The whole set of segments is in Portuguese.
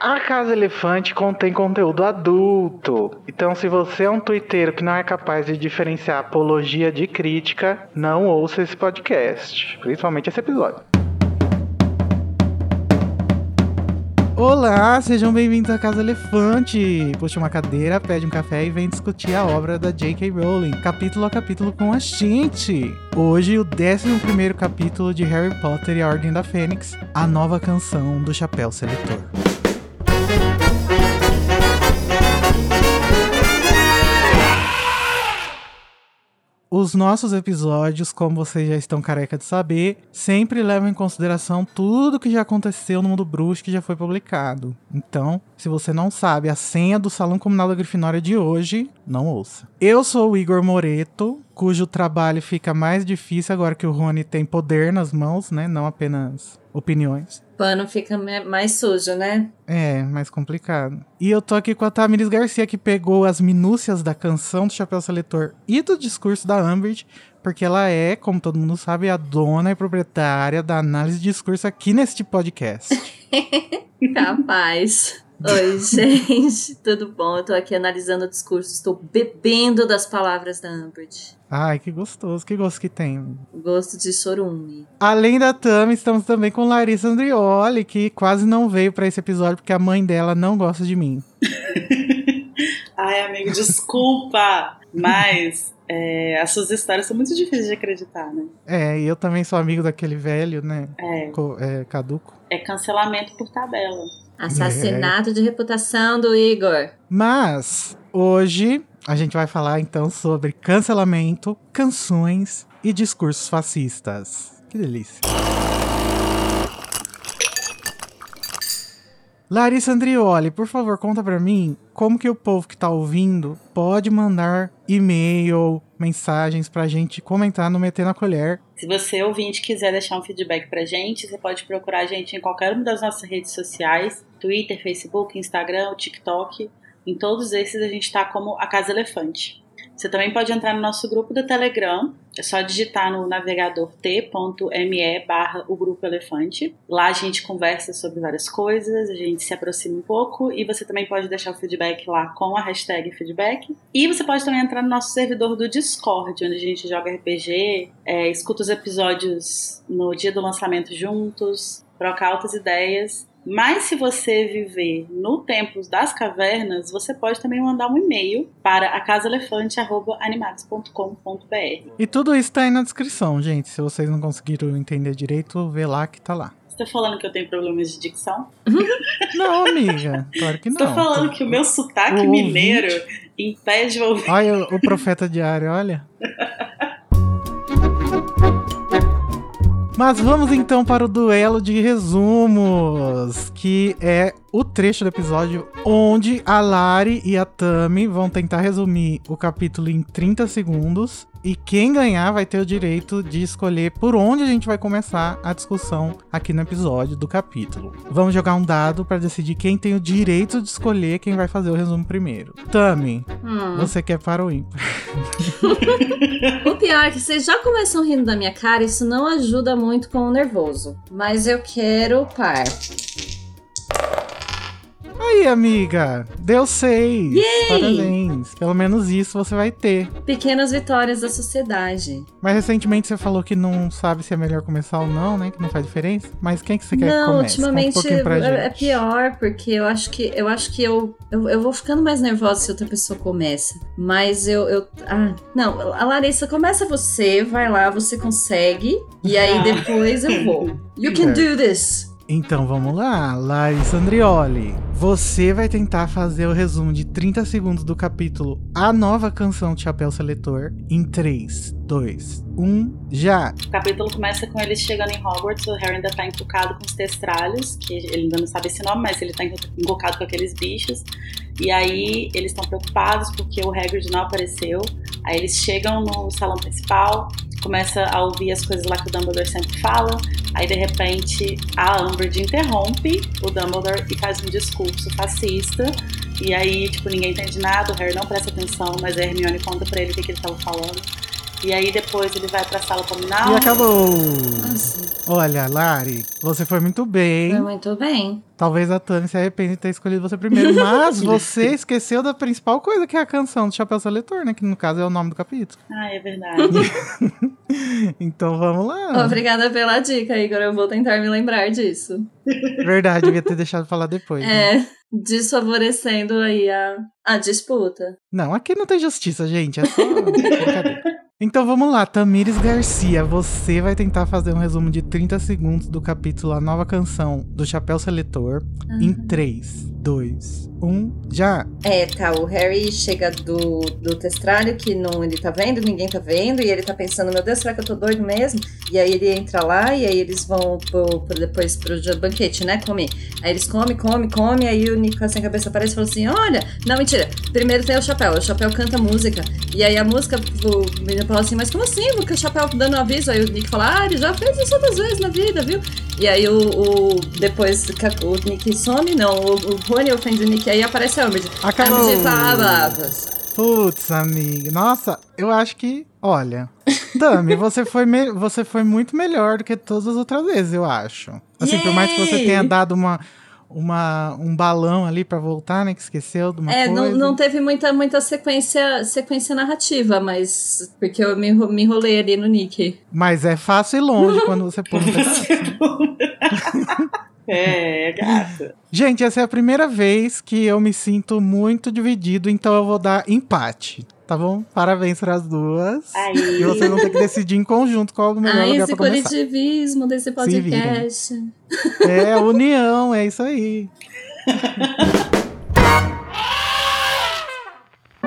A Casa Elefante contém conteúdo adulto. Então, se você é um twitteiro que não é capaz de diferenciar apologia de crítica, não ouça esse podcast. Principalmente esse episódio. Olá, sejam bem-vindos à Casa Elefante. Puxa uma cadeira, pede um café e vem discutir a obra da J.K. Rowling, capítulo a capítulo com a gente. Hoje, o 11 capítulo de Harry Potter e a Ordem da Fênix, a nova canção do Chapéu Seletor. Os nossos episódios, como vocês já estão careca de saber, sempre levam em consideração tudo que já aconteceu no mundo bruxo que já foi publicado. Então, se você não sabe a senha do Salão Comunal da Grifinória de hoje, não ouça. Eu sou o Igor Moreto, cujo trabalho fica mais difícil agora que o Rony tem poder nas mãos, né? Não apenas opiniões. Pano fica mais sujo, né? É, mais complicado. E eu tô aqui com a Tamiris Garcia, que pegou as minúcias da canção do Chapéu Seletor e do discurso da Umbridge, porque ela é, como todo mundo sabe, a dona e proprietária da análise de discurso aqui neste podcast. Capaz. Oi, gente, tudo bom? Eu tô aqui analisando o discurso, estou bebendo das palavras da Umbridge. Ai, que gostoso. Que gosto que tem. Gosto de chorume. Além da Tami, estamos também com Larissa Andrioli, que quase não veio para esse episódio porque a mãe dela não gosta de mim. Ai, amigo, desculpa, mas é, as suas histórias são muito difíceis de acreditar, né? É, e eu também sou amigo daquele velho, né? É. é caduco. É cancelamento por tabela. Assassinato é. de reputação do Igor. Mas hoje a gente vai falar então sobre cancelamento, canções e discursos fascistas. Que delícia. Larissa Andrioli, por favor, conta pra mim como que o povo que tá ouvindo pode mandar e-mail, mensagens pra gente comentar no Meter na Colher. Se você, ouvinte, quiser deixar um feedback pra gente, você pode procurar a gente em qualquer uma das nossas redes sociais, Twitter, Facebook, Instagram, TikTok. Em todos esses a gente está como a Casa Elefante. Você também pode entrar no nosso grupo do Telegram. É só digitar no navegador t.me barra o Grupo Elefante. Lá a gente conversa sobre várias coisas, a gente se aproxima um pouco e você também pode deixar o feedback lá com a hashtag feedback. E você pode também entrar no nosso servidor do Discord, onde a gente joga RPG, é, escuta os episódios no dia do lançamento juntos, troca altas ideias mas se você viver no tempo das cavernas, você pode também mandar um e-mail para acasaelefante@animados.com.br. E tudo isso tá aí na descrição, gente. Se vocês não conseguiram entender direito, vê lá que tá lá. Você tá falando que eu tenho problemas de dicção? não, amiga. Claro que não. Você tá falando que o meu sotaque o mineiro ouvinte... impede o ouvir. Olha o profeta diário, olha. Mas vamos então para o duelo de resumos, que é o trecho do episódio onde a Lari e a Tami vão tentar resumir o capítulo em 30 segundos e quem ganhar vai ter o direito de escolher por onde a gente vai começar a discussão aqui no episódio do capítulo. Vamos jogar um dado para decidir quem tem o direito de escolher quem vai fazer o resumo primeiro. Tami, hum. você quer para o ímpar? o pior é que vocês já começam rindo da minha cara, isso não ajuda muito com o nervoso. Mas eu quero par. Aí, amiga, deu seis. Yay! Parabéns. Pelo menos isso você vai ter. Pequenas vitórias da sociedade. Mas recentemente você falou que não sabe se é melhor começar ou não, né? Que não faz diferença. Mas quem que você quer não, que comece? ultimamente um é, é pior, porque eu acho que eu acho que eu, eu, eu, vou ficando mais nervosa se outra pessoa começa. Mas eu, eu. Ah, não, a Larissa, começa você, vai lá, você consegue. E aí depois eu vou. You can do this. Então vamos lá, Larissa Andrioli. Você vai tentar fazer o resumo de 30 segundos do capítulo A Nova Canção de Chapéu Seletor em 3, 2, 1, já! O capítulo começa com eles chegando em Hogwarts, o Harry ainda tá encucado com os testralhos, que ele ainda não sabe esse nome, mas ele tá encucado com aqueles bichos. E aí eles estão preocupados porque o Hagrid não apareceu. Aí eles chegam no salão principal, começa a ouvir as coisas lá que o Dumbledore sempre fala. Aí de repente a Umbridge interrompe o Dumbledore e faz um discurso fascista. E aí, tipo, ninguém entende nada, o Harry não presta atenção, mas a Hermione conta pra ele o que, que ele tava falando. E aí depois ele vai pra sala comunal. E acabou! Nossa, Olha, Lari, você foi muito bem. foi muito bem. Talvez a Tânia se arrependa de ter escolhido você primeiro, mas você esqueceu da principal coisa que é a canção do Chapéu Seletor, né? Que no caso é o nome do capítulo. Ah, é verdade. Então vamos lá. Obrigada pela dica, Igor. Eu vou tentar me lembrar disso. Verdade, devia ter deixado falar depois. né? É, desfavorecendo aí a, a disputa. Não, aqui não tem justiça, gente. É só. Então vamos lá, Tamires Garcia, você vai tentar fazer um resumo de 30 segundos do capítulo A Nova Canção do Chapéu Seletor em 3, 2, 1, já! É, tá, o Harry chega do, do testralho que não ele tá vendo, ninguém tá vendo, e ele tá pensando, meu Deus, será que eu tô doido mesmo? E aí ele entra lá, e aí eles vão pro, pro- depois pro banquete, né, comer. Aí eles comem, comem, comem, aí o Nico sem cabeça aparece e fala assim, olha, não, mentira, primeiro tem o Chapéu, o Chapéu canta música, e aí a música, o menino fala assim, mas como assim, porque o Chapéu dando aviso? Aí o Nick fala, ah, ele já fez isso outras vezes na vida, viu? E aí o, o- depois a- o Nick some, não, o, o Rony ofende o Nick, aí aparece a Umbridge. Acabou! Umbridge palavras. Putz, amiga. Nossa, eu acho que. Olha. Tami, você foi, me- você foi muito melhor do que todas as outras vezes, eu acho. Assim, por mais que você Yay! tenha dado uma, uma, um balão ali pra voltar, né? Que esqueceu de uma É, coisa. não, não teve muita, muita sequência, sequência narrativa, mas. Porque eu me, me enrolei ali no Nick. Mas é fácil e longe quando você põe. é, gata. Gente, essa é a primeira vez que eu me sinto muito dividido, então eu vou dar empate. Tá bom? Parabéns para as duas. Aí. E vocês vão ter que decidir em conjunto qual é o melhor Ah, lugar esse pra começar. coletivismo desse podcast. É, união, é isso aí.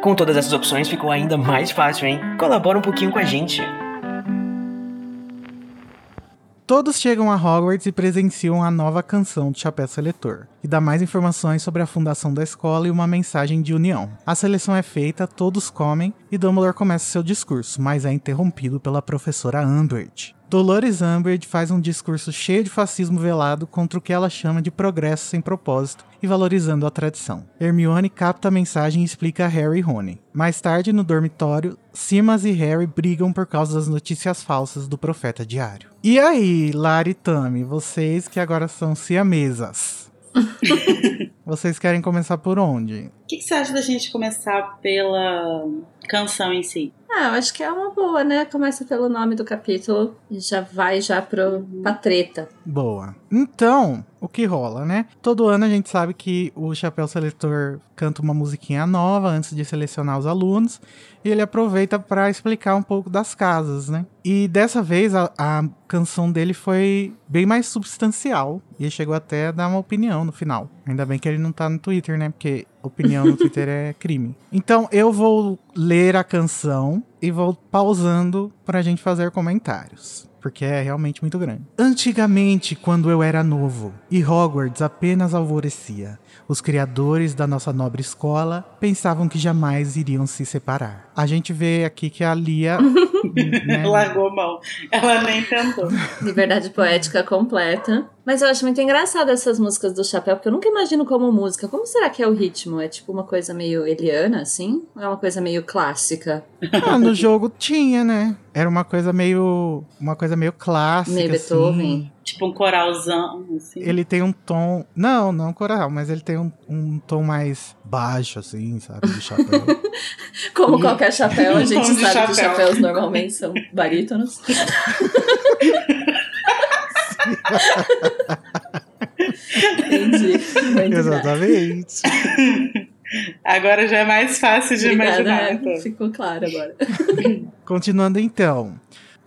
Com todas essas opções ficou ainda mais fácil, hein? Colabora um pouquinho com a gente. Todos chegam a Hogwarts e presenciam a nova canção do Chapéu Seletor, que dá mais informações sobre a fundação da escola e uma mensagem de união. A seleção é feita, todos comem e Dumbledore começa seu discurso, mas é interrompido pela professora Umbridge. Dolores Umbridge faz um discurso cheio de fascismo velado contra o que ela chama de progresso sem propósito e valorizando a tradição. Hermione capta a mensagem e explica a Harry e Rony. Mais tarde, no dormitório, Simas e Harry brigam por causa das notícias falsas do Profeta Diário. E aí, Lari e Tami, vocês que agora são siamesas. vocês querem começar por onde? O que, que você acha da gente começar pela canção em si? Ah, eu acho que é uma boa, né? Começa pelo nome do capítulo e já vai já pro, pra treta. Boa. Então, o que rola, né? Todo ano a gente sabe que o Chapéu Seletor canta uma musiquinha nova antes de selecionar os alunos. E ele aproveita para explicar um pouco das casas, né? E dessa vez a, a canção dele foi bem mais substancial. E chegou até a dar uma opinião no final. Ainda bem que ele não tá no Twitter, né? Porque opinião no Twitter é crime. Então eu vou ler a canção e vou pausando pra gente fazer comentários porque é realmente muito grande. Antigamente, quando eu era novo e Hogwarts apenas alvorecia, os criadores da nossa nobre escola pensavam que jamais iriam se separar. A gente vê aqui que a Lia né, Largou a mão. Ela nem tentou. Liberdade poética completa. Mas eu acho muito engraçado essas músicas do Chapéu, porque eu nunca imagino como música. Como será que é o ritmo? É tipo uma coisa meio Eliana, assim? Ou é uma coisa meio clássica? ah, no jogo tinha, né? Era uma coisa meio uma coisa meio clássica Meio assim. Tipo um coralzão, assim. Ele tem um tom, não, não coral, mas ele tem um, um tom mais baixo assim, sabe, de chapéu. Como qualquer chapéu, a gente sabe que os chapéu. chapéus normalmente são barítonos. Entendi. Muito. Exatamente. Agora já é mais fácil de Obrigada, imaginar. é, então. Ficou claro agora. Continuando então.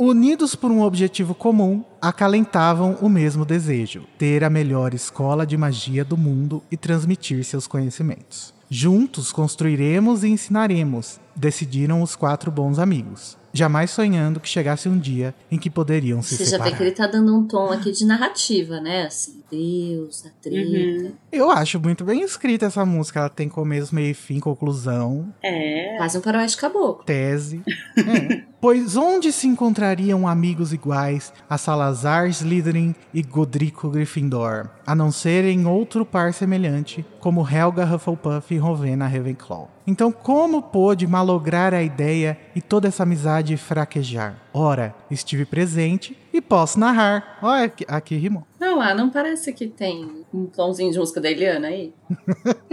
Unidos por um objetivo comum, acalentavam o mesmo desejo: ter a melhor escola de magia do mundo e transmitir seus conhecimentos. Juntos construiremos e ensinaremos, decidiram os quatro bons amigos, jamais sonhando que chegasse um dia em que poderiam se Você já separar. vê que ele tá dando um tom aqui de narrativa, né? Assim, Deus, a treta. Uhum. Eu acho muito bem escrita essa música. Ela tem começo, meio e fim, conclusão, É. Quase um faroeste caboclo. tese. É. Pois onde se encontrariam amigos iguais a Salazar Slytherin e Godrico Gryffindor, a não ser em outro par semelhante, como Helga Hufflepuff e Rowena Ravenclaw? Então como pôde malograr a ideia e toda essa amizade fraquejar? Ora, estive presente e posso narrar. Olha, aqui, aqui rimou. Não, ah, não parece que tem um tomzinho de música da Eliana aí?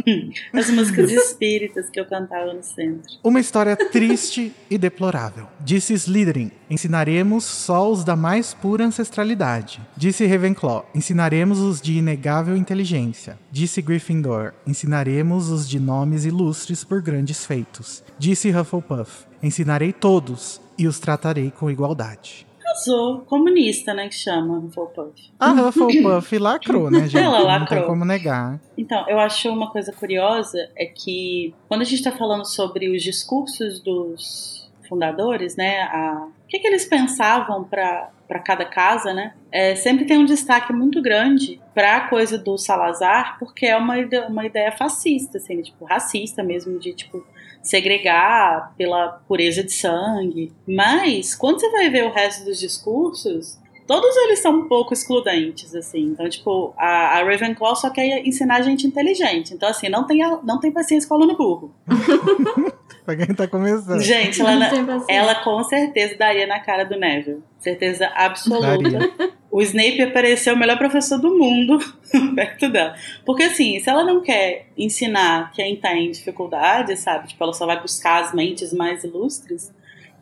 As músicas espíritas que eu cantava no centro. Uma história triste e deplorável. Disse Slytherin: ensinaremos só os da mais pura ancestralidade. Disse Ravenclaw: ensinaremos os de inegável inteligência. Disse Gryffindor: ensinaremos os de nomes ilustres por grandes feitos. Disse Hufflepuff: ensinarei todos e os tratarei com igualdade. Arrasou. Comunista, né? Que chama Hufflepuff. A Hufflepuff lacrou, né, gente? Ela Não lacrou. tem como negar. Então, eu acho uma coisa curiosa é que quando a gente está falando sobre os discursos dos fundadores, né, a, o que, que eles pensavam para para cada casa, né? É, sempre tem um destaque muito grande para a coisa do Salazar, porque é uma, uma ideia fascista, assim, tipo racista mesmo, de tipo segregar pela pureza de sangue. Mas quando você vai ver o resto dos discursos, todos eles são um pouco excludentes, assim. Então, tipo, a, a Ravenclaw só quer ensinar gente inteligente. Então, assim, não tem, a- não tem paciência com aluno burro. Pra quem tá começando. Gente, ela, ela com certeza daria na cara do Neville. Certeza absoluta. Daria. O Snape apareceu o melhor professor do mundo perto dela. Porque assim, se ela não quer ensinar quem tá em dificuldade, sabe? Tipo, ela só vai buscar as mentes mais ilustres.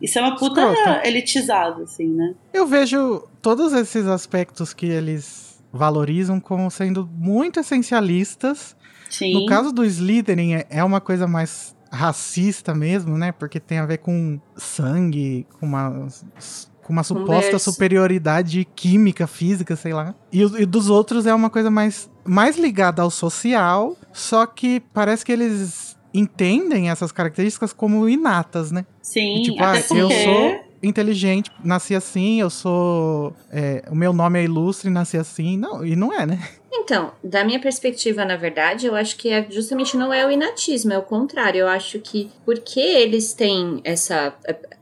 Isso é uma puta Escrota. elitizado, assim, né? Eu vejo todos esses aspectos que eles valorizam como sendo muito essencialistas. Sim. No caso do Slytherin, é- é uma coisa mais racista mesmo, né? Porque tem a ver com sangue, com uma, com uma suposta berço. superioridade química, física, sei lá. E, e dos outros é uma coisa mais, mais ligada ao social, só que parece que eles entendem essas características como inatas, né? Sim, E, tipo, até ah, porque... eu sou inteligente, nasci assim, eu sou. é, o meu nome é ilustre, nasci assim. Não, e não é, né? Então, da minha perspectiva, na verdade, eu acho que é justamente não é o inatismo, é o contrário. Eu acho que porque eles têm essa,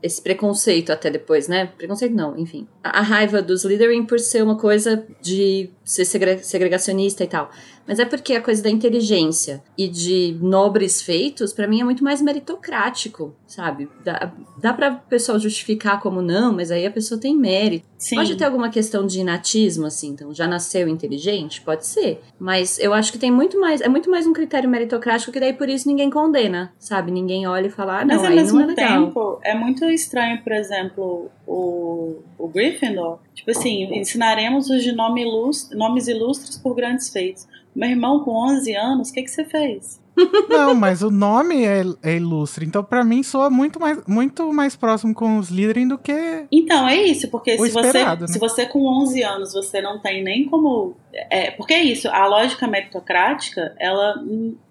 esse preconceito até depois, né? Preconceito não, enfim. A, a raiva dos Slytherin por ser uma coisa de ser segre- segregacionista e tal. Mas é porque a coisa da inteligência e de nobres feitos, pra mim, é muito mais meritocrático, sabe? Dá, dá pra pessoa justificar como não, mas aí a pessoa tem mérito. Sim. Pode ter alguma questão de inatismo, assim, então já nasceu inteligente? Pode ser. Mas eu acho que tem muito mais. É muito mais um critério meritocrático que daí por isso ninguém condena, sabe? Ninguém olha e fala, ah, não, Mas ao aí mesmo não é tempo, é muito estranho, por exemplo, o, o Gryffindor. Tipo assim, ensinaremos os de nome ilustre, nomes ilustres por grandes feitos. Meu irmão, com 11 anos, o que, que você fez? Não, mas o nome é, é ilustre. Então, pra mim, soa muito mais, muito mais próximo com os Slytherin do que. Então, é isso, porque se você, né? se você com 11 anos, você não tem nem como... É, porque é isso, a lógica meritocrática, ela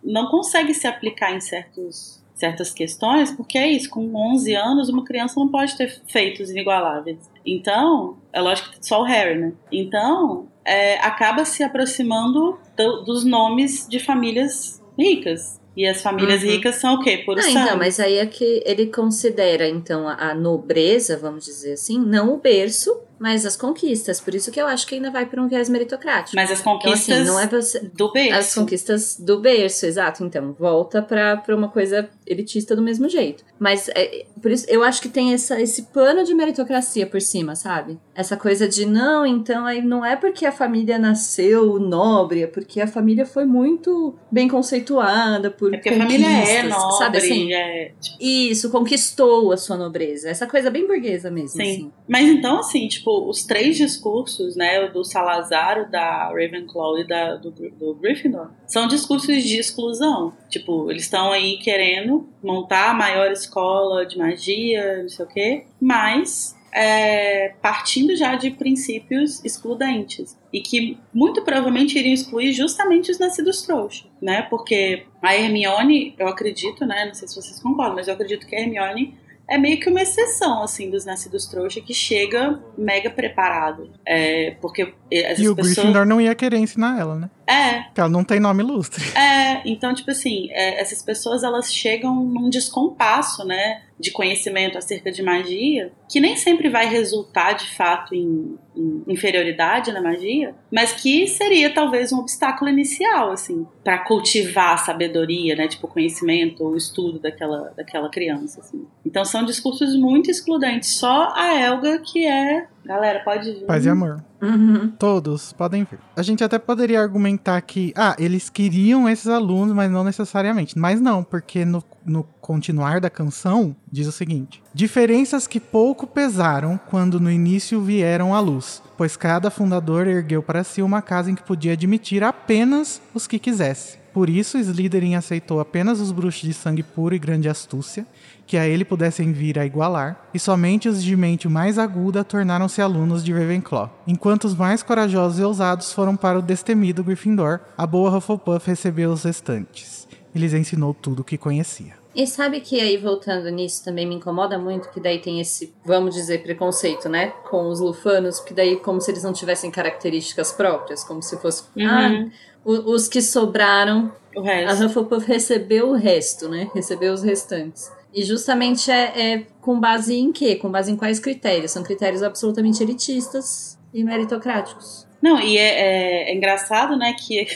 não consegue se aplicar em certos, certas questões, porque é isso, com 11 anos, uma criança não pode ter feitos inigualáveis. Então, é lógico que só o Harry, né? Então, é, acaba se aproximando do- dos nomes de famílias ricas. E as famílias Uhum. ricas são o quê? Puro Ah, então, mas aí é que ele considera, então, a, a nobreza, vamos dizer assim, não o berço, mas as conquistas. Por isso que eu acho que ainda vai para um viés meritocrático. Mas as então, conquistas assim, não é você. do berço. As conquistas do berço, exato. Então, volta pra, pra uma coisa elitista do mesmo jeito. Mas, é, por isso, eu acho que tem essa, esse pano de meritocracia por cima, sabe? Essa coisa de, não, então, aí não é porque a família nasceu nobre, é porque a família foi muito bem conceituada por É porque a família é nobre, sabe assim? é, tipo, Isso, conquistou a sua nobreza. Essa coisa bem burguesa mesmo, Sim. assim. Mas então, assim, tipo, os três discursos, né, do Salazar, o da Ravenclaw e da, do, do Gryffindor, são discursos de exclusão. Tipo, eles estão aí querendo montar a maior escola de magia, não sei o quê, mas é, partindo já de princípios excludentes e que muito provavelmente iriam excluir justamente os nascidos trouxa, né? Porque a Hermione, eu acredito, né? Não sei se vocês concordam, mas eu acredito que a Hermione é meio que uma exceção, assim, dos nascidos trouxa que chega mega preparado. É, porque essas E o pessoas... Gryffindor não ia querer ensinar ela, né? É, Porque ela não tem nome ilustre. é, então, tipo assim, é, essas pessoas elas chegam num descompasso, né, de conhecimento acerca de magia, que nem sempre vai resultar de fato em, em inferioridade na magia, mas que seria talvez um obstáculo inicial, assim, para cultivar a sabedoria, né, tipo, conhecimento ou estudo daquela, daquela criança, assim. Então são discursos muito excludentes. Só a Elga que é. Galera, pode vir. Paz e amor. Uhum. Todos podem vir. A gente até poderia argumentar que, ah, eles queriam esses alunos, mas não necessariamente. Mas não, porque no, no continuar da canção diz o seguinte: Diferenças que pouco pesaram quando no início vieram à luz, pois cada fundador ergueu para si uma casa em que podia admitir apenas os que quisesse. Por isso, Slytherin aceitou apenas os bruxos de sangue puro e grande astúcia, que a ele pudessem vir a igualar, e somente os de mente mais aguda tornaram-se alunos de Ravenclaw. Enquanto os mais corajosos e ousados foram para o destemido Gryffindor, a boa Hufflepuff recebeu os restantes. E lhes ensinou tudo o que conhecia. E sabe que aí, voltando nisso, também me incomoda muito que daí tem esse, vamos dizer, preconceito, né? Com os lufanos, porque daí como se eles não tivessem características próprias, como se fosse. Uhum. Ah, os que sobraram, O a resto. Hufflepuff recebeu o resto, né? Recebeu os restantes. E justamente é, é com base em quê? Com base em quais critérios? São critérios absolutamente elitistas e meritocráticos. Não, e é, é- é engraçado, né, que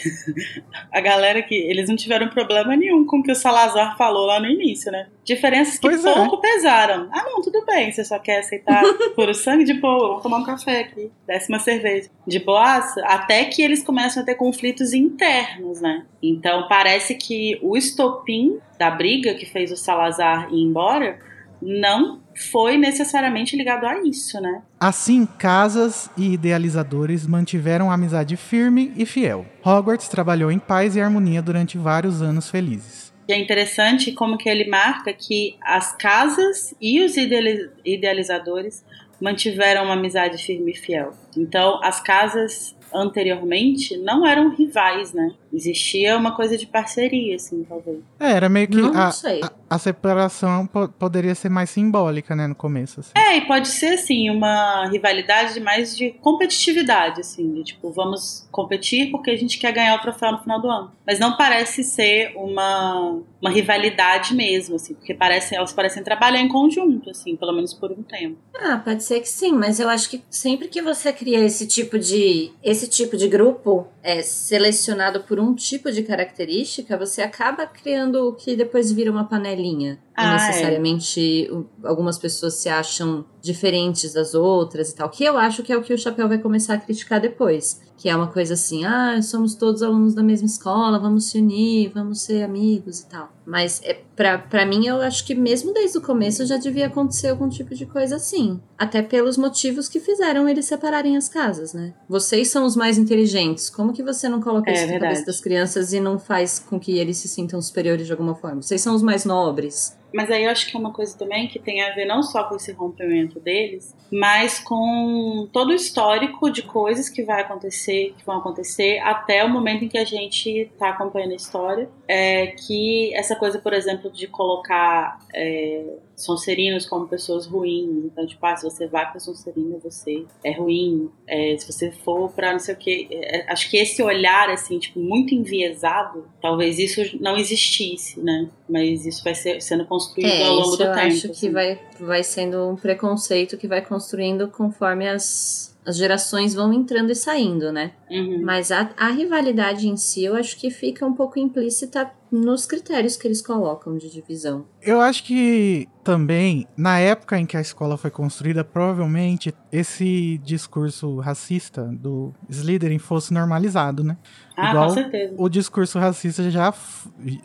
a galera que. Eles não tiveram problema nenhum com o que o Salazar falou lá no início, né? Diferenças que Pois é. pouco pesaram. Ah, não, tudo bem, você só quer aceitar por o sangue de boa, vamos tomar um café aqui, décima cerveja. De boaça, até que eles começam a ter conflitos internos, né? Então parece que o estopim da briga que fez o Salazar ir embora não foi necessariamente ligado a isso, né? Assim, casas e idealizadores mantiveram a amizade firme e fiel. Hogwarts trabalhou em paz e harmonia durante vários anos felizes. E é interessante como que ele marca que as casas e os ideali- idealizadores mantiveram uma amizade firme e fiel. Então, as casas anteriormente não eram rivais, né? Existia uma coisa de parceria, assim, talvez. É, era meio que Não a, sei. a, a separação po- poderia ser mais simbólica, né, no começo. Assim. É, e pode ser, assim, uma rivalidade mais de competitividade, assim, de tipo, vamos competir porque a gente quer ganhar o troféu no final do ano. Mas não parece ser uma, uma rivalidade mesmo, assim, porque parece, elas parecem trabalhar em conjunto, assim, pelo menos por um tempo. Ah, pode ser que sim, mas eu acho que sempre que você cria esse tipo de esse tipo de grupo é selecionado por um tipo de característica, você acaba criando o que depois vira uma panelinha. Ah, é. necessariamente o- algumas pessoas se acham diferentes das outras e tal. Que eu acho que é o que o Chapéu vai começar a criticar depois. Que é uma coisa assim, ah, somos todos alunos da mesma escola, vamos se unir, vamos ser amigos e tal. Mas é, pra, pra mim, eu acho que mesmo desde o começo já devia acontecer algum tipo de coisa assim. Até pelos motivos que fizeram eles separarem as casas, né? Vocês são os mais inteligentes. Como que você não coloca É isso na verdade. cabeça das crianças e não faz com que eles se sintam superiores de alguma forma? Vocês são os mais nobres. Mas aí eu acho que é uma coisa também que tem a ver não só com esse rompimento deles, mas com todo o histórico de coisas que vai acontecer, que vão acontecer até o momento em que a gente tá acompanhando a história. É que essa coisa, por exemplo, de colocar é, Sonserinos como pessoas ruins. Então, tipo, ah, se você vai pra Sonserina, você é ruim. É, se você for pra não sei o que. acho que esse olhar, assim, tipo, muito enviesado, talvez isso não existisse, né? Mas isso vai ser, sendo construído É, ao longo do eu tempo. acho que assim. vai, vai sendo um preconceito que vai construindo conforme as, as gerações vão entrando e saindo, né? Uhum. Mas a, a rivalidade em si, eu acho que fica um pouco implícita nos critérios que eles colocam de divisão. Eu acho que também, na época em que a escola foi construída, provavelmente esse discurso racista do Slytherin fosse normalizado, né? Ah, igual com certeza. O discurso racista já,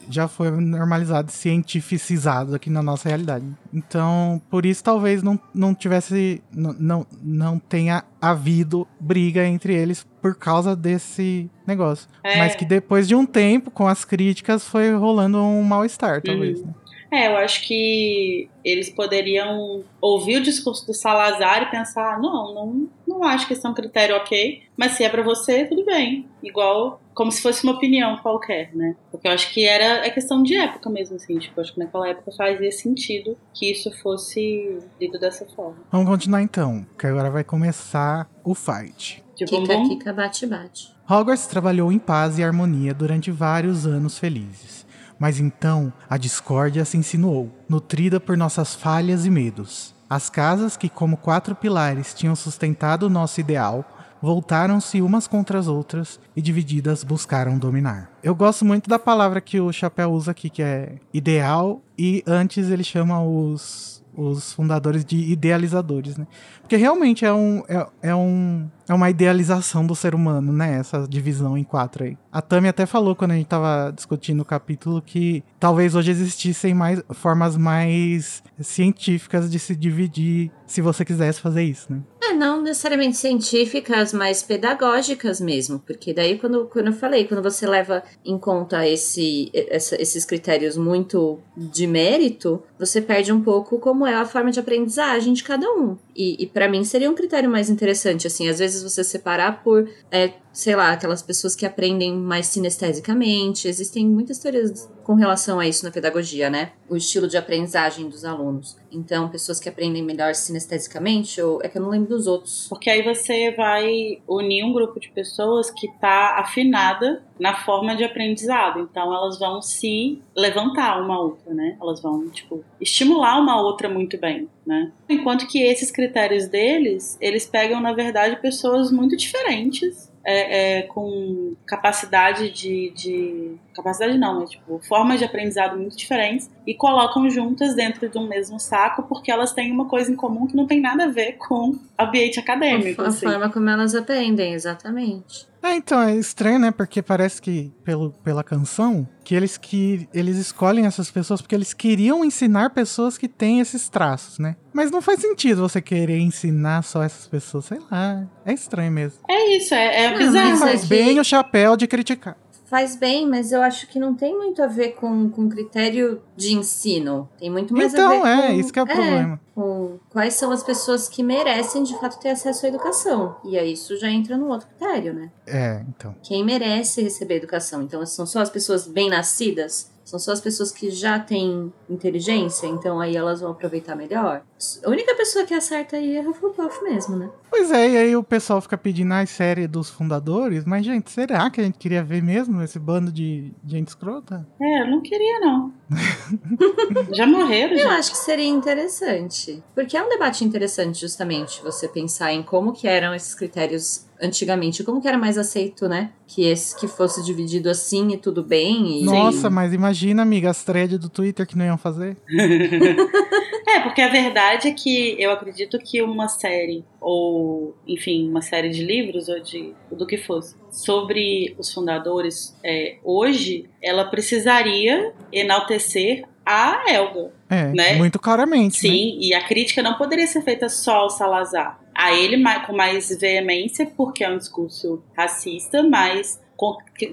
já foi normalizado, cientificizado aqui na nossa realidade. Então, por isso talvez não, não tivesse, não, não, não tenha havido briga entre eles por causa desse negócio. É. Mas que depois de um tempo, com as críticas, foi rolando um mal-estar, talvez. Uhum. né? É, eu acho que eles poderiam ouvir o discurso do Salazar e pensar: não, não, não acho que esse é um critério ok, mas se é para você, tudo bem. Igual, como se fosse uma opinião qualquer, né? Porque eu acho que era é questão de época mesmo, assim. Tipo, acho que naquela época fazia sentido que isso fosse lido dessa forma. Vamos continuar então, que agora vai começar o fight. De Kika, bumbum. Kika, bate, bate. Hogwarts trabalhou em paz e harmonia durante vários anos felizes. Mas então a discórdia se insinuou, nutrida por nossas falhas e medos. As casas que, como quatro pilares, tinham sustentado o nosso ideal, voltaram-se umas contra as outras e divididas buscaram dominar. Eu gosto muito da palavra que o Chapéu usa aqui, que é ideal, e antes ele chama os, os fundadores de idealizadores, né? Porque realmente é, um, é, é, um, é uma idealização do ser humano, né? Essa divisão em quatro aí. A Tami até falou quando a gente tava discutindo o capítulo que talvez hoje existissem mais formas mais científicas de se dividir se você quisesse fazer isso, né? É, não necessariamente científicas, mas pedagógicas mesmo. Porque daí, quando, quando eu falei, quando você leva em conta esse, essa- esses critérios muito de mérito, você perde um pouco como é a forma de aprendizagem de cada um. E, e para mim seria um critério mais interessante, assim, às vezes você separar por, é, sei lá, aquelas pessoas que aprendem mais sinestesicamente. Existem muitas teorias com relação a isso na pedagogia, né? O estilo de aprendizagem dos alunos. Então, pessoas que aprendem melhor sinestesicamente, ou é que eu não lembro dos outros. Porque aí você vai unir um grupo de pessoas que tá afinada na forma de aprendizado. Então elas vão se levantar uma outra, né? Elas vão, tipo, estimular uma outra muito bem, né? Enquanto que esses critérios deles, eles pegam, na verdade, pessoas muito diferentes. É, é, com capacidade de, de. Capacidade não, mas tipo, formas de aprendizado muito diferentes e colocam juntas dentro de um mesmo saco porque elas têm uma coisa em comum que não tem nada a ver com ambiente acadêmico. a assim. forma como elas aprendem, exatamente. Ah, então é estranho, né? Porque parece que, pelo, pela canção, que eles que eles escolhem essas pessoas porque eles queriam ensinar pessoas que têm esses traços, né? Mas não faz sentido você querer ensinar só essas pessoas, sei lá. É estranho mesmo. É isso, é, é Não, bizarro. mas Faz é que- bem o chapéu de criticar. Faz bem, mas eu acho que não tem muito a ver com, com critério de ensino. Tem muito mais a Então, ver é, com... isso que é o problema. com quais são as pessoas que merecem de fato ter acesso à educação. E aí isso já entra no outro critério, né? É, então. Quem merece receber educação. Então, são só as pessoas bem-nascidas? São só as pessoas que já têm inteligência? Então aí elas vão aproveitar melhor? A única pessoa que acerta aí é Hufflepuff mesmo, né? Pois é, e aí o pessoal fica pedindo a série dos fundadores, mas, gente, será que a gente queria ver mesmo esse bando de gente escrota? É, eu não queria, não. já morreram, Eu já. acho que seria interessante. Porque é um debate interessante, justamente, você pensar em como que eram esses critérios antigamente, como que era mais aceito, né? Que esse que fosse dividido assim e tudo bem. E, Nossa, mas imagina, amiga, as threads do Twitter que não iam fazer. É, porque a verdade é que eu acredito que uma série, ou, enfim, uma série de livros, ou de do que fosse, sobre os fundadores, é, hoje, ela precisaria enaltecer a Elga. É, Né? muito claramente. né? Sim, e a crítica não poderia ser feita só ao Salazar. A ele com mais veemência, porque é um discurso racista, mas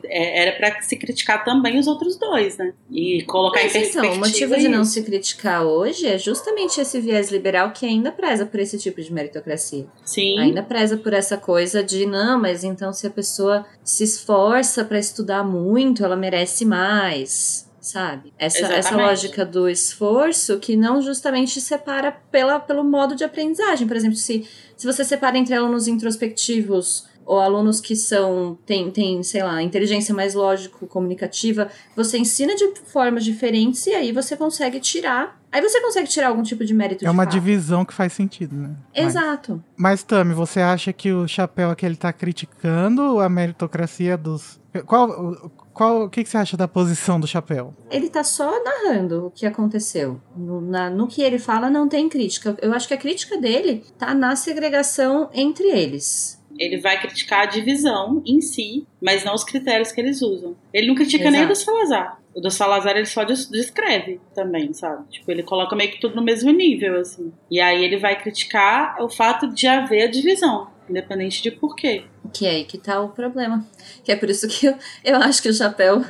é, era para se criticar também os outros dois, né? E colocar Mas em então, perspectiva o motivo de não se criticar hoje é justamente esse viés liberal que ainda preza por esse tipo de meritocracia. Sim. Ainda preza por essa coisa de não, mas então se a pessoa se esforça pra estudar muito, ela merece mais. Sabe? Essa, essa lógica do esforço que não justamente separa pela, pelo modo de aprendizagem. Por exemplo, se, se você separa entre alunos introspectivos ou alunos que são têm, têm, sei lá, inteligência mais lógico-comunicativa, você ensina de formas diferentes e aí você consegue tirar. Aí você consegue tirar algum tipo de mérito É de uma fato. divisão que faz sentido, né? Mas- Exato. Mas, Tami, você acha que o chapéu aqui ele tá criticando a meritocracia dos. Qual, qual, o que, que você acha da posição do chapéu? Ele tá só narrando o que aconteceu. No, na- no que ele fala, não tem crítica. Eu acho que a crítica dele tá na segregação entre eles. Ele vai criticar a divisão em si, mas não os critérios que eles usam. Ele não critica nem o do Exato. Salazar. O do Salazar ele só des- descreve também, sabe? Tipo, ele coloca meio que tudo no mesmo nível, assim. E aí ele vai criticar o fato de haver a divisão. Independente de porquê. Que é aí que tá o problema. Que é por isso que eu, eu acho que o chapéu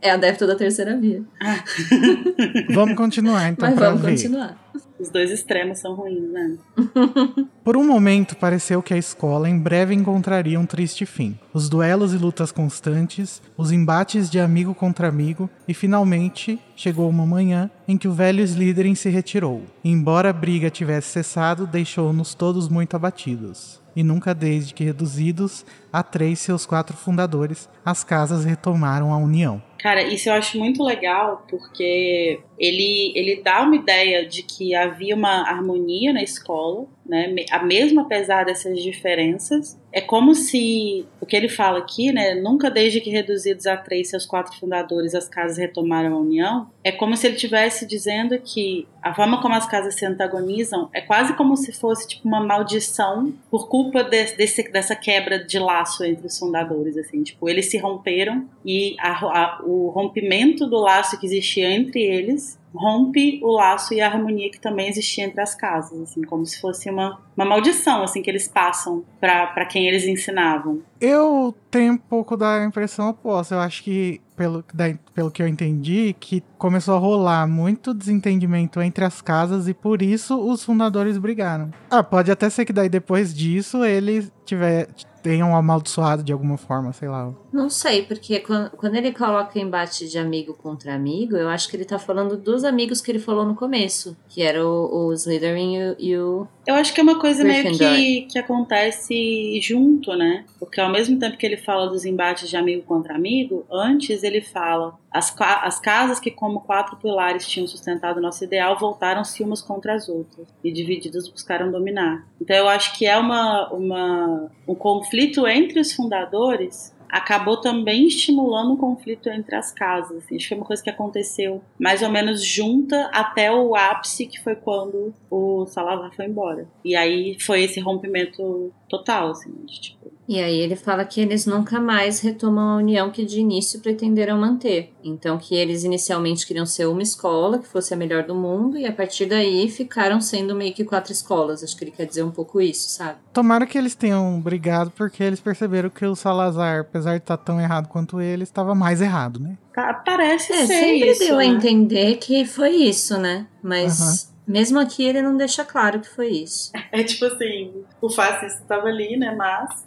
é adepto da terceira via. Vamos continuar então Mas vamos ver. continuar. Os dois extremos são ruins, né? Por um momento pareceu que a escola em breve encontraria um triste fim. Os duelos e lutas constantes, os embates de amigo contra amigo, e finalmente chegou uma manhã em que o velho Slytherin se retirou. E, embora a briga tivesse cessado, deixou-nos todos muito abatidos. E nunca desde que reduzidos a três seus quatro fundadores, as casas retomaram a união. Cara, isso eu acho muito legal porque ele, ele dá uma ideia de que havia uma harmonia na escola, né? mesmo apesar dessas diferenças. É como se o que ele fala aqui, né? Nunca desde que reduzidos a três seus quatro fundadores as casas retomaram a união. É como se ele estivesse dizendo que a forma como as casas se antagonizam é quase como se fosse tipo uma maldição por culpa de- desse, dessa quebra de laço entre os fundadores, assim, tipo eles se romperam e a- a- o rompimento do laço que existia entre eles rompe o laço e a harmonia que também existia entre as casas, assim, como se fosse uma, uma maldição, assim, que eles passam para quem eles ensinavam. Eu tenho um pouco da impressão oposta. Eu acho que, pelo, da- pelo que eu entendi, que começou a rolar muito desentendimento entre as casas e por isso os fundadores brigaram. Ah, pode até ser que daí depois disso eles tiver, tenham amaldiçoado de alguma forma, sei lá. Não sei, porque quan- quando ele coloca embate de amigo contra amigo, eu acho que ele tá falando dos amigos que ele falou no começo, que era o, o Slytherin e o, e o Eu acho que é uma coisa meio Gryffindor. que, que acontece junto, né? Porque ao mesmo tempo que ele fala dos embates de amigo contra amigo, antes ele fala as, as casas que como quatro pilares tinham sustentado o nosso ideal voltaram-se umas contra as outras e divididas buscaram dominar. Então eu acho que é uma, uma um conflito entre os fundadores acabou também estimulando um conflito entre as casas. assim. Acho que foi uma coisa que aconteceu mais ou menos junta até o ápice, que foi quando o Salazar foi embora. E aí foi esse rompimento total, assim, de, tipo, E aí ele fala que eles nunca mais retomam a união que de início pretenderam manter. Então que eles inicialmente queriam ser uma escola, que fosse a melhor do mundo, e a partir daí ficaram sendo meio que quatro escolas. Acho que ele quer dizer um pouco isso, sabe? Tomara que eles tenham brigado porque eles perceberam que o Salazar, apesar de estar tão errado quanto ele, estava mais errado, né? pa- parece É, ser sempre isso, deu a né? entender que foi isso, né? Mas mesmo aqui ele não deixa claro que foi isso. É tipo assim, o fascista estava ali, né, mas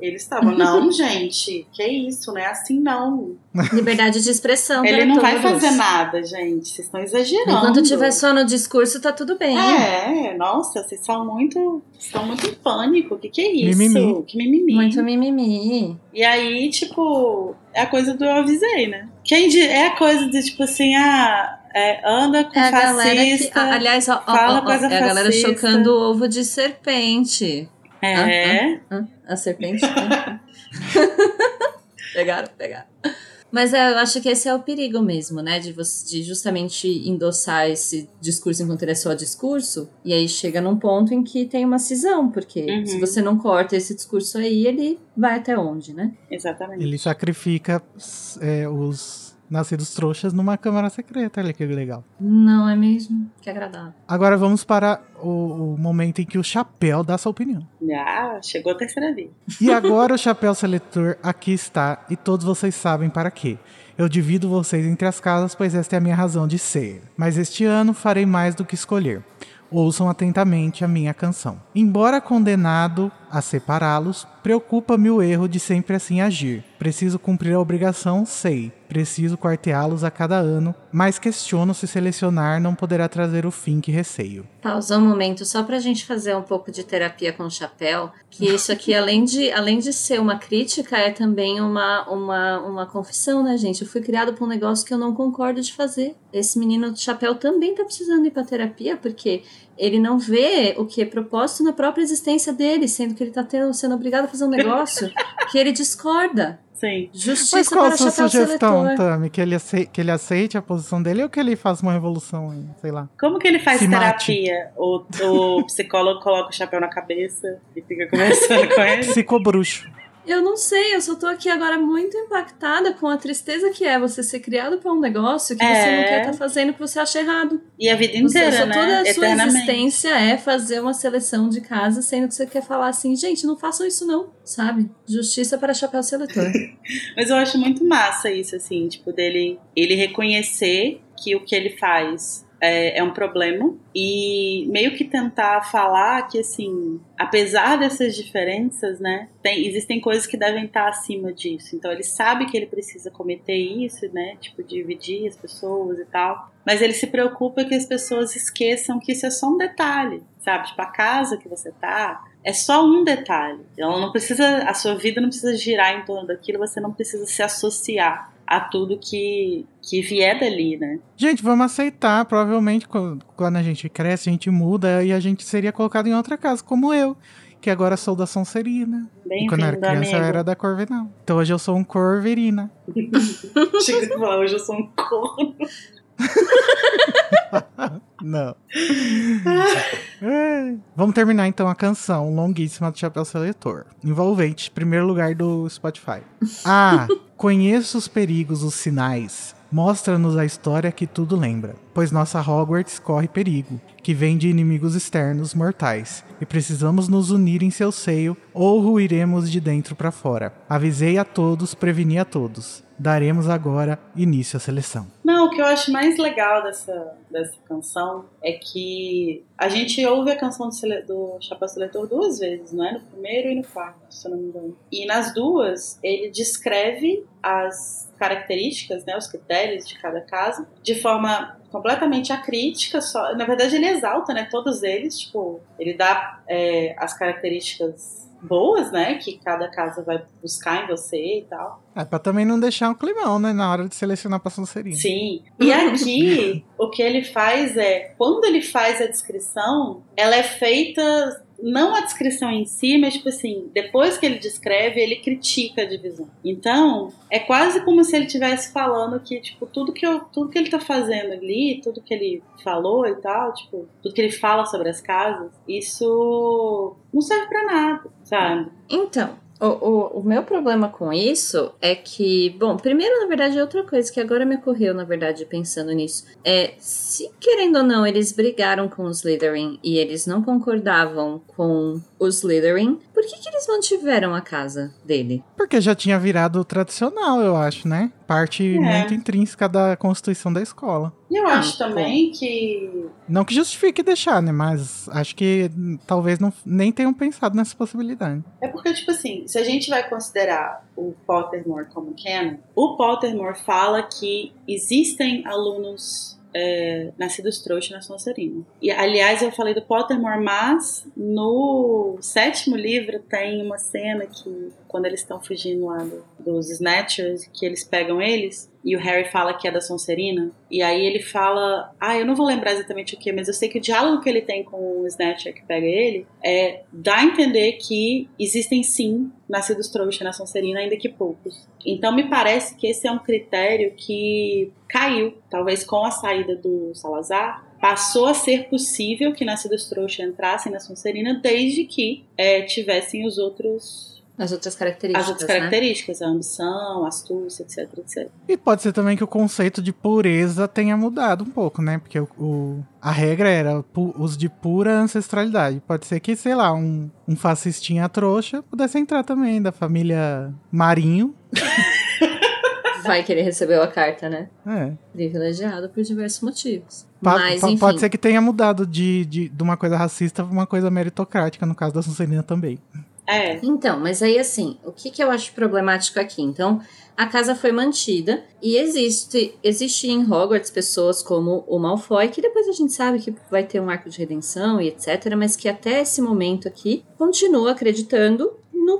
eles estavam, não, gente, que isso, não é assim não. Liberdade de expressão Ele não vai fazer nada, gente, vocês estão exagerando. Enquanto tiver só no discurso, tá tudo bem. É, nossa, vocês são muito, estão muito em pânico, o que que é isso? Mimimi. Que mimimi. Muito mimimi. E aí, tipo, é a coisa do eu avisei, né? Quem é a coisa de, tipo assim, ah, é, anda com É a galera que. fascista. ah, aliás, ó, ó, fala ó, ó, coisa é a galera fascista. chocando o ovo de serpente. é, Hã? A serpente? pegaram, pegaram. Mas é, eu acho que esse é o perigo mesmo, né? De, você, de justamente endossar esse discurso enquanto ele é só discurso. E aí chega num ponto em que tem uma cisão, porque Uhum. se você não corta esse discurso aí, ele vai até onde, né? exatamente. Ele sacrifica é, os nascidos trouxas numa câmara secreta. Olha que legal. Não é mesmo? Que agradável. Agora vamos para o, o momento em que o chapéu dá sua opinião. Ah, chegou a terceira vez. E agora o chapéu seletor aqui está, e todos vocês sabem para quê. Eu divido vocês entre as casas, pois esta é a minha razão de ser. Mas este ano farei mais do que escolher. Ouçam atentamente a minha canção. Embora condenado a separá-los, preocupa-me o erro de sempre assim agir. Preciso cumprir a obrigação, sei. Preciso quarteá-los a cada ano, mas questiono se selecionar não poderá trazer o fim que receio. Pausa um momento só pra gente fazer um pouco de terapia com o chapéu, que isso aqui, além de, além de ser uma crítica, é também uma, uma, uma confissão, né, gente? Eu fui criado por um negócio que eu não concordo de fazer. Esse menino do chapéu também tá precisando ir pra terapia, porque ele não vê o que é propósito na própria existência dele, sendo que ele tá tendo, sendo obrigado a fazer um negócio que ele discorda. Sim. Justiça Mas qual a sua sugestão. Tami? Que ele, aceite, que ele aceite a posição dele ou que ele faça uma revolução, aí, sei lá? Como que ele faz Se terapia? O, o psicólogo coloca o chapéu na cabeça e fica conversando com ele? Psicobruxo. Eu não sei, eu só tô aqui agora muito impactada com a tristeza que é você ser criado pra um negócio que É. você não quer estar fazendo o que você acha errado. E a vida Você, inteira, só né? toda a sua existência é fazer uma seleção de casa, sendo que você quer falar assim, gente, não façam isso não, sabe? Justiça para chapéu seletor. Mas eu acho muito massa isso, assim, tipo, dele ele reconhecer que o que ele faz é, é um problema e meio que tentar falar que, assim, apesar dessas diferenças, né, tem, existem coisas que devem estar acima disso. Então ele sabe que ele precisa cometer isso, né, tipo, dividir as pessoas e tal. Mas ele se preocupa que as pessoas esqueçam que isso é só um detalhe, sabe? Tipo, a casa que você tá é só um detalhe. Ela não precisa, a sua vida não precisa girar em torno daquilo, você não precisa se associar a tudo que, que vier dali, né? Gente, vamos aceitar. Provavelmente, qu- quando a gente cresce, a gente muda e a gente seria colocado em outra casa, como eu, que agora sou da Sonserina. E quando eu era criança, eu amigo. era da Corvinal. Então hoje eu sou um Corverina. Chega a falar, hoje eu sou um corno. Não. É. Vamos terminar então a canção longuíssima do Chapéu Seletor. Envolvente, primeiro lugar do Spotify. Ah, conheço os perigos, os sinais. Mostra-nos a história que tudo lembra, pois nossa Hogwarts corre perigo, que vem de inimigos externos mortais, e precisamos nos unir em seu seio ou ruiremos de dentro para fora. Avisei a todos, preveni a todos. Daremos agora início à seleção. Não, o que eu acho mais legal dessa, dessa canção é que a gente ouve a canção do, Sele- do Chapéu Seletor duas vezes, não é? No primeiro e no quarto, se eu não me engano. E nas duas, ele descreve as características, né, os critérios de cada casa, de forma completamente acrítica, só, na verdade ele exalta, né, todos eles, tipo, ele dá é, as características boas, né, que cada casa vai buscar em você e tal. É pra também não deixar um climão, né? Na hora de selecionar pra Sonserina. Sim. E aqui, o que ele faz é, quando ele faz a descrição, ela é feita não a descrição em si, mas tipo assim, depois que ele descreve, ele critica a divisão. Então, é quase como se ele estivesse falando que, tipo, tudo que, eu, tudo que ele tá fazendo ali, tudo que ele falou e tal, tipo, tudo que ele fala sobre as casas, isso não serve pra nada, sabe? Então, o, o, o meu problema com isso é que, bom, primeiro, na verdade, é outra coisa que agora me ocorreu, na verdade, pensando nisso. É, se querendo ou não, eles brigaram com os Slytherin e eles não concordavam com os Slytherin, por que, que eles mantiveram a casa dele? Porque já tinha virado tradicional, eu acho, né? Parte É. muito intrínseca da constituição da escola. E eu Ah, acho também que Não que justifique deixar, né? Mas acho que talvez não, nem tenham pensado nessa possibilidade. É porque, tipo assim, se a gente vai considerar o Pottermore como canon, o Pottermore fala que existem alunos é, nascidos trouxa na Sonserina. E, aliás, eu falei do Pottermore, mas no sétimo livro tem uma cena que, quando eles estão fugindo lá do- dos Snatchers, que eles pegam eles, e o Harry fala que é da Sonserina, e aí ele fala, ah, eu não vou lembrar exatamente o que, mas eu sei que o diálogo que ele tem com o Snatcher que pega ele é dá a entender que existem sim nascidos trouxa na Sonserina, ainda que poucos. Então me parece que esse é um critério que caiu, talvez com a saída do Salazar, passou a ser possível que nascidos trouxa entrassem na Sonserina desde que é, tivessem os outros As outras características, as outras né? características, a ambição, a astúcia, etc, etc. E pode ser também que o conceito de pureza tenha mudado um pouco, né? Porque o, o- a regra era pu- os de pura ancestralidade. Pode ser que, sei lá, um, um fascistinha trouxa pudesse entrar também, da família Marinho. Vai que ele recebeu a carta, né? É. Privilegiado por diversos motivos. Pa- Mas, pa- enfim. Pode ser que tenha mudado de, de, de uma coisa racista pra uma coisa meritocrática, no caso da Sonserina também. É, Então, mas aí assim, o que, que eu acho problemático aqui? Então, a casa foi mantida e existe, existe em Hogwarts pessoas como o Malfoy, que depois a gente sabe que vai ter um arco de redenção e etc, mas que até esse momento aqui continua acreditando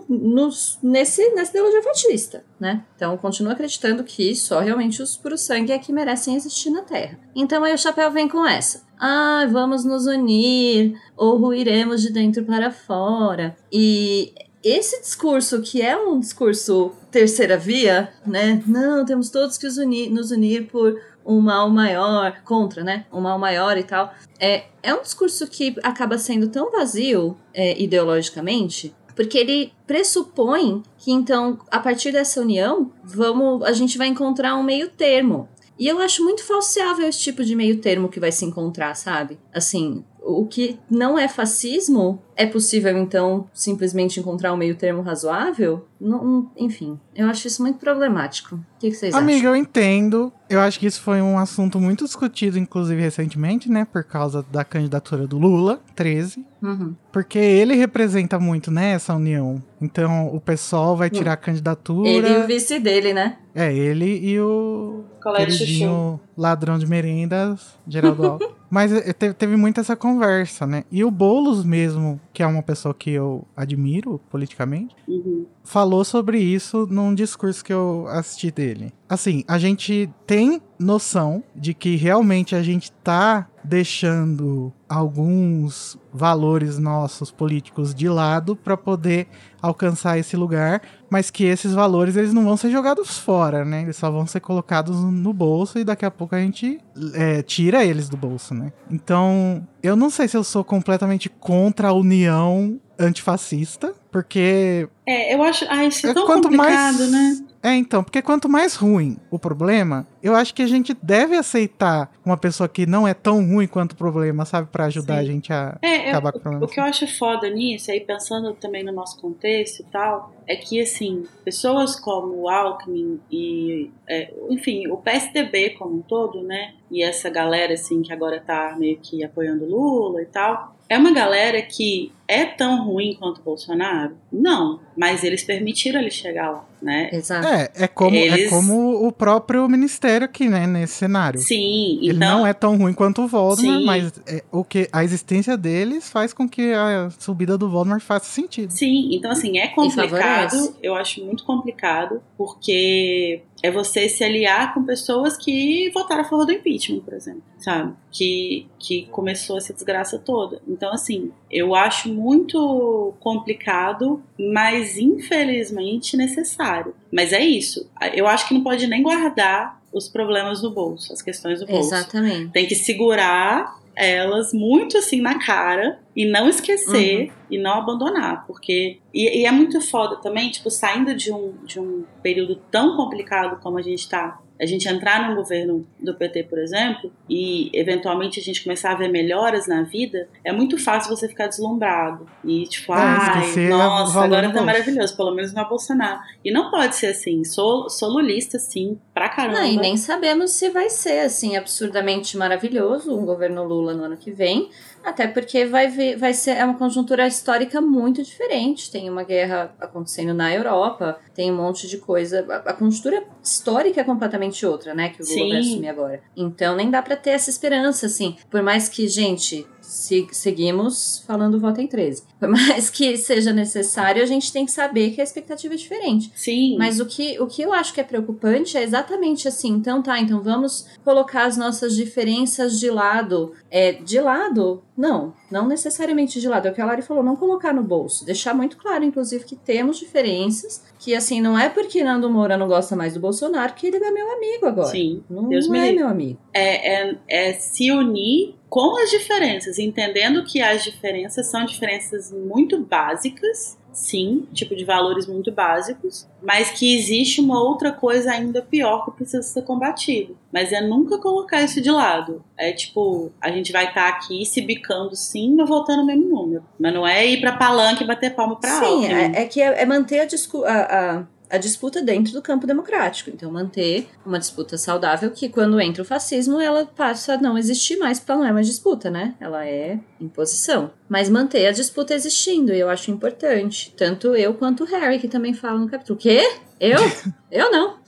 no, nos- nesse, nessa ideologia fascista, né? Então, continua acreditando que só realmente os puros sangue é que merecem existir na Terra. Então, aí o Chapéu vem com essa. Ah, vamos nos unir, ou ruiremos de dentro para fora. E esse discurso, que é um discurso terceira via, né? Não, temos todos que nos unir por um mal maior, contra, né? Um mal maior e tal. É, é um discurso que acaba sendo tão vazio é, ideologicamente, Porque ele pressupõe que então, a partir dessa união, vamos, a gente vai encontrar um meio termo. E eu acho muito falseável esse tipo de meio termo que vai se encontrar, sabe? Assim, o que não é fascismo, é possível então simplesmente encontrar um meio termo razoável? Não, enfim, eu acho isso muito problemático. O que, que vocês Amiga, acham? eu entendo. Eu acho que isso foi um assunto muito discutido, inclusive recentemente, né? Por causa da candidatura do Lula, 13. Uhum. Porque ele representa muito, né, essa união. Então o pessoal vai tirar a candidatura. Ele e o vice dele, né? É, ele e o queridinho ladrão de merendas, Geraldo Alckmin. Mas eh, te- teve muito essa conversa, né? E o Boulos mesmo, que é uma pessoa que eu admiro politicamente, Uhum. falou sobre isso num discurso que eu assisti dele. Assim, a gente tem noção de que realmente a gente tá deixando alguns valores nossos políticos de lado para poder alcançar esse lugar, mas que esses valores eles não vão ser jogados fora, né? Eles só vão ser colocados no bolso e daqui a pouco a gente é, tira eles do bolso, né? Então, eu não sei se eu sou completamente contra a união antifascista, porque É, eu acho. Ah, isso é É, tão complicado, mais- né? É, então, porque quanto mais ruim o problema, eu acho que a gente deve aceitar uma pessoa que não é tão ruim quanto o problema, sabe? Pra ajudar Sim. a gente a É, é, acabar com o problema. O que eu acho foda nisso, aí pensando também no nosso contexto e tal, é que, assim, pessoas como o Alckmin e, é, enfim, o PSDB como um todo, né, e essa galera, assim, que agora tá meio que apoiando o Lula e tal, é uma galera que é tão ruim quanto o Bolsonaro? Não, mas eles permitiram ele chegar lá, né? Exato. É, é como, é Eles- como o próprio ministério aqui, né? Nesse cenário. Sim, Ele então... não é tão ruim quanto o Voldemort, Sim. mas é, o que a existência deles faz com que a subida do Voldemort faça sentido. Sim, então assim, é complicado, eu acho muito complicado, porque é você se aliar com pessoas que votaram a favor do impeachment, por exemplo, sabe? Que, que começou essa desgraça toda. Então, assim, eu acho muito complicado, mas infelizmente necessário. Mas é isso. Eu acho que não pode nem guardar os problemas no bolso, as questões do bolso. Exatamente. Tem que segurar elas muito assim na cara e não esquecer e não abandonar, porque e, e é muito foda também, tipo, saindo de um, de um período tão complicado como a gente tá, a gente entrar num governo do PT, por exemplo, e eventualmente a gente começar a ver melhoras na vida, é muito fácil você ficar deslumbrado e tipo, o nossa, agora tá maravilhoso, pelo menos não é Bolsonaro. E não pode ser assim, sou, sou lulista sim, pra caramba. Não, e nem sabemos se vai ser assim absurdamente maravilhoso um governo Lula no ano que vem, até porque vai ver, vai ser é uma conjuntura histórica muito diferente. Tem uma guerra acontecendo na Europa, tem um monte de coisa. A, a conjuntura histórica é completamente outra, né? Que o Lula Sim. vai assumir agora. Então nem dá pra ter essa esperança, assim. Por mais que, gente, se, seguimos falando voto em 13. Por mais que seja necessário, a gente tem que saber que a expectativa é diferente. Sim. Mas o que, o que eu acho que é preocupante é exatamente assim. Então tá, então vamos colocar as nossas diferenças de lado. É, de lado? Não, não necessariamente de lado. É o que a Lari falou, não colocar no bolso. Deixar muito claro, inclusive, que temos diferenças. Que assim, não é porque Nando Moura não gosta mais do Bolsonaro que ele é meu amigo agora. Sim. Não, Deus não me é livre. meu amigo. é, é, é se unir com as diferenças, entendendo que as diferenças são diferenças muito básicas, sim, tipo de valores muito básicos, mas que existe uma outra coisa ainda pior que precisa ser combatido. Mas é nunca colocar isso de lado. É tipo, a gente vai estar aqui se bicando sim, mas voltando o mesmo número. Mas não é ir pra palanque e bater palma pra Sim, Alckmin. é, é que é, é manter a, a, a, a disputa dentro do campo democrático. Então, manter uma disputa saudável que, quando entra o fascismo, ela passa a não existir mais, porque ela não é mais disputa, né? Ela é imposição. Mas manter a disputa existindo, eu acho importante. Tanto eu quanto o Harry, que também fala no capítulo. Quê? Eu? eu não.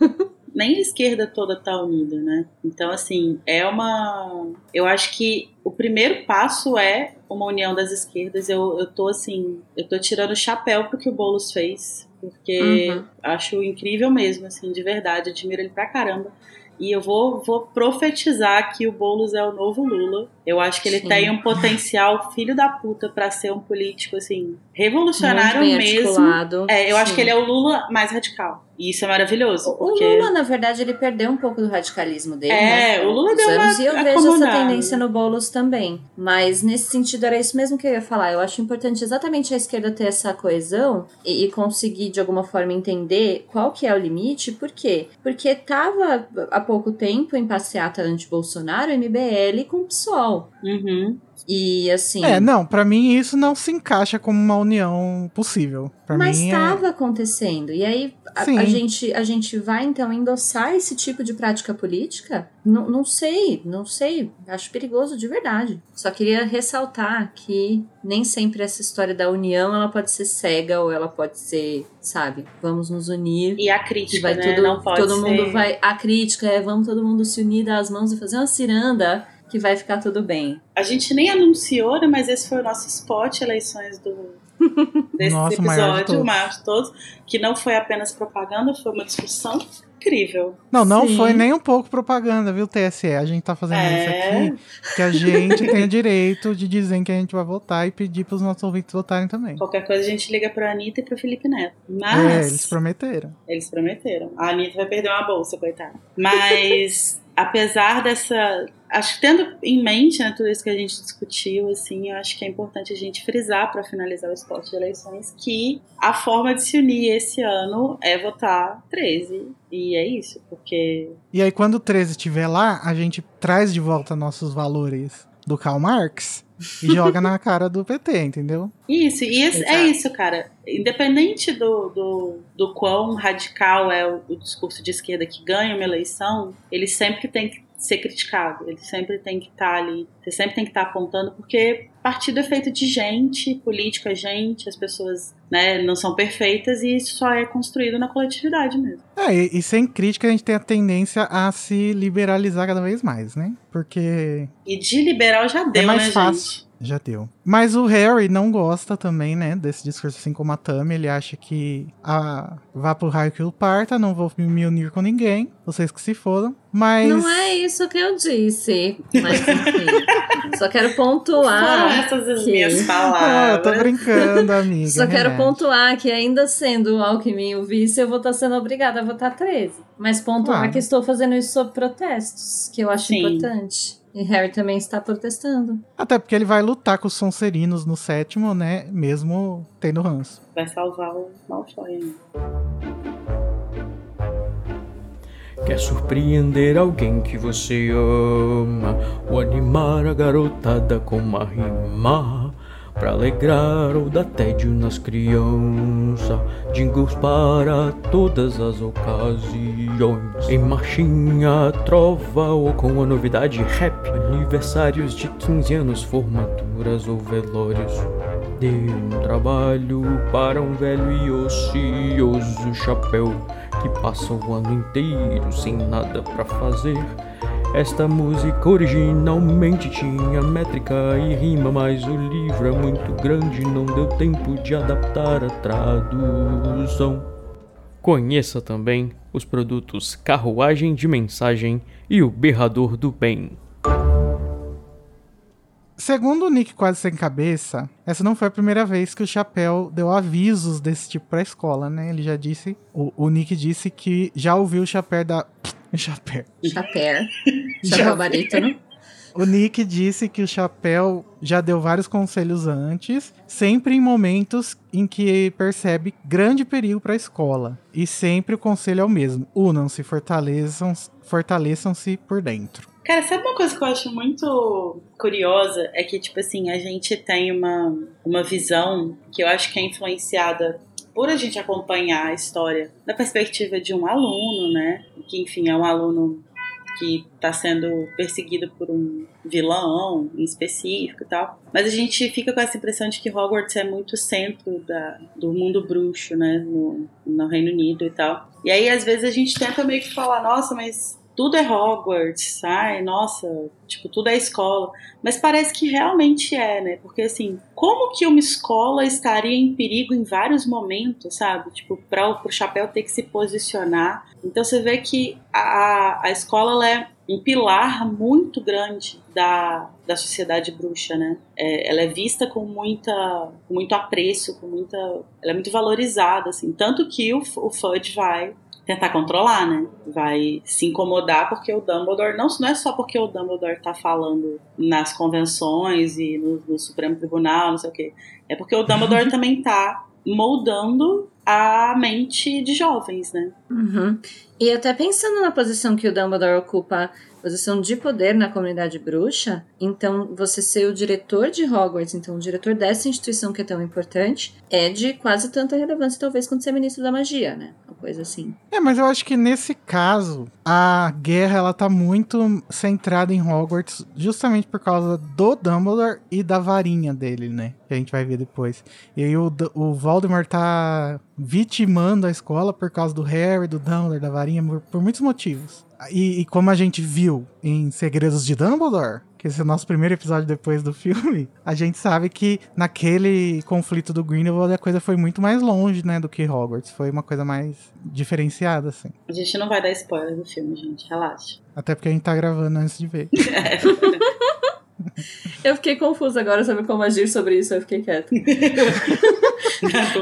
nem a esquerda toda tá unida, né? Então, assim, é uma. Eu acho que o primeiro passo é uma união das esquerdas. Eu, eu tô, assim, eu tô tirando o chapéu pro que o Boulos fez, porque Uhum. acho incrível mesmo, assim, de verdade. Admiro ele pra caramba. E eu vou, vou profetizar que o Boulos é o novo Lula. Eu acho que ele Sim. tem um potencial filho da puta pra ser um político, assim, revolucionário mesmo. É, eu acho Sim. que ele é o Lula mais radical. E isso é maravilhoso. O porque... Lula, na verdade, ele perdeu um pouco do radicalismo dele, É, né? o Lula deu uma anos, E eu vejo essa acomodada. tendência no Boulos também. Mas nesse sentido era isso mesmo que eu ia falar. Eu acho importante exatamente a esquerda ter essa coesão e, e conseguir, de alguma forma, entender qual que é o limite. Por quê? Porque tava há pouco tempo em passeata anti-Bolsonaro, MBL com o PSOL. Uhum. E assim. É, não, pra mim isso não se encaixa como uma união possível. Pra Mas mim é- estava acontecendo. E aí a, a gente, a gente vai então endossar esse tipo de prática política? Não, não sei, não sei. Acho perigoso de verdade. Só queria ressaltar que nem sempre essa história da união ela pode ser cega ou ela pode ser, sabe, vamos nos unir. E a crítica, vai né? todo, não pode todo ser... mundo vai. A crítica é vamos todo mundo se unir, dar as mãos e fazer uma ciranda que vai ficar tudo bem. A gente nem anunciou, né? Mas esse foi o nosso spot, eleições do... Desse Nossa, o maior de episódio, todos. o maior de todos. Que não foi apenas propaganda, foi uma discussão incrível. Não, não Sim. foi nem um pouco propaganda, viu, TSE? A gente tá fazendo É. isso aqui porque a gente tem o direito de dizer em que a gente vai votar e pedir pros nossos ouvintes votarem também. Qualquer coisa a gente liga pra Anitta e pro Felipe Neto. É, Mas. eles prometeram. Eles prometeram. A Anitta vai perder uma bolsa, coitada. Mas, apesar dessa. Acho que tendo em mente né, tudo isso que a gente discutiu, assim, eu acho que é importante a gente frisar para finalizar o esporte de eleições que a forma de se unir esse ano é votar 13. E é isso, porque. E aí, quando o 13 estiver lá, a gente traz de volta nossos valores do Karl Marx e joga na cara do PT, entendeu? Isso, e esse- é isso, cara. Independente do, do, do quão radical é o, o discurso de esquerda que ganha uma eleição, ele sempre tem que ser criticado, ele sempre tem que estar ali, você sempre tem que estar apontando, porque partido é feito de gente, político é gente, as pessoas né, não são perfeitas e isso só é construído na coletividade mesmo. É, e, e sem crítica a gente tem a tendência a se liberalizar cada vez mais, né? Porque E de liberal já deu, é mais né, fácil. gente? Já deu. Mas o Harry não gosta também, né, desse discurso assim como a Tammy. Ele acha que ah, vá pro raio que o parta, não vou me unir com ninguém. Vocês que se fodam. Mas. Não é isso que eu disse. Mas enfim. Só quero Foram pontuar. essas as que- minhas Ah, eu tô palavras. brincando, amiga. Só quero pontuar que, ainda sendo o Alckmin o vice, eu vou estar sendo obrigada a votar 13. Mas pontuar Claro. que estou fazendo isso sob protestos, que eu acho Sim. importante. E Harry também está protestando. Até porque ele vai lutar com os Sonserinos no sétimo, né? Mesmo tendo ranço. Vai salvar o Malfoy ainda. Quer surpreender alguém que você ama Ou animar a garotada com uma rima Pra alegrar ou dar tédio nas crianças Jingles para todas as ocasiões Em marchinha, trova ou com a novidade rap Aniversários de 15 anos, formaturas ou velórios Dê um trabalho para um velho e ocioso chapéu que passa o ano inteiro sem nada pra fazer. Esta música originalmente tinha métrica e rima, mas o livro é muito grande, não deu tempo de adaptar a tradução. Conheça também os produtos Carruagem de Mensagem e o Berrador do Bem. Segundo o Nick Quase Sem Cabeça, essa não foi a primeira vez que o Chapéu deu avisos desse tipo pra escola, né? Ele já disse, o, o Nick disse que já ouviu o Chapéu da... Chapéu. Chapéu. Chapéu barítono. O Nick disse que o Chapéu já deu vários conselhos antes, sempre em momentos em que percebe grande perigo para a escola. E sempre o conselho é o mesmo: unam-se, fortaleçam- fortaleçam-se por dentro. Cara, sabe uma coisa que eu acho muito curiosa? É que, tipo assim, a gente tem uma, uma visão que eu acho que é influenciada por a gente acompanhar a história da perspectiva de um aluno, né? Que, enfim, é um aluno que está sendo perseguido por um vilão em específico e tal. Mas a gente fica com essa impressão de que Hogwarts é muito centro da, do mundo bruxo, né? No, no Reino Unido e tal. E aí, às vezes, a gente tenta meio que falar, nossa, mas tudo é Hogwarts, ai, nossa, tipo, tudo é escola. Mas parece que realmente é, né? Porque assim, como que uma escola estaria em perigo em vários momentos, sabe? Tipo, para o chapéu ter que se posicionar. Então você vê que a, a escola é um pilar muito grande da, da sociedade bruxa, né? É, ela é vista com muita, com muito apreço, com muita, ela é muito valorizada, assim. Tanto que o, o Fudge vai tentar controlar, né? Vai se incomodar porque o Dumbledore, não, não é só porque o Dumbledore tá falando nas convenções e no, no Supremo Tribunal, não sei o quê. É porque o Dumbledore também tá moldando a mente de jovens, né? Uhum. E até pensando na posição que o Dumbledore ocupa posição de poder na comunidade bruxa, então você ser o diretor de Hogwarts, então o diretor dessa instituição que é tão importante, é de quase tanta relevância, talvez, quanto ser ministro da magia, né? Uma coisa assim. É, mas eu acho que nesse caso, a guerra ela tá muito centrada em Hogwarts, justamente por causa do Dumbledore e da varinha dele, né? Que a gente vai ver depois. E aí o, o Voldemort tá vitimando a escola por causa do Harry, do Dumbledore, da varinha, por, por muitos motivos. E, e, como a gente viu em Segredos de Dumbledore, que esse é o nosso primeiro episódio depois do filme, a gente sabe que naquele conflito do Grindelwald a coisa foi muito mais longe, né, do que Hogwarts. Foi uma coisa mais diferenciada, assim. A gente não vai dar spoiler do filme, gente, relaxa. Até porque a gente tá gravando antes de ver. Eu fiquei confusa agora sobre como agir sobre isso, eu fiquei quieta.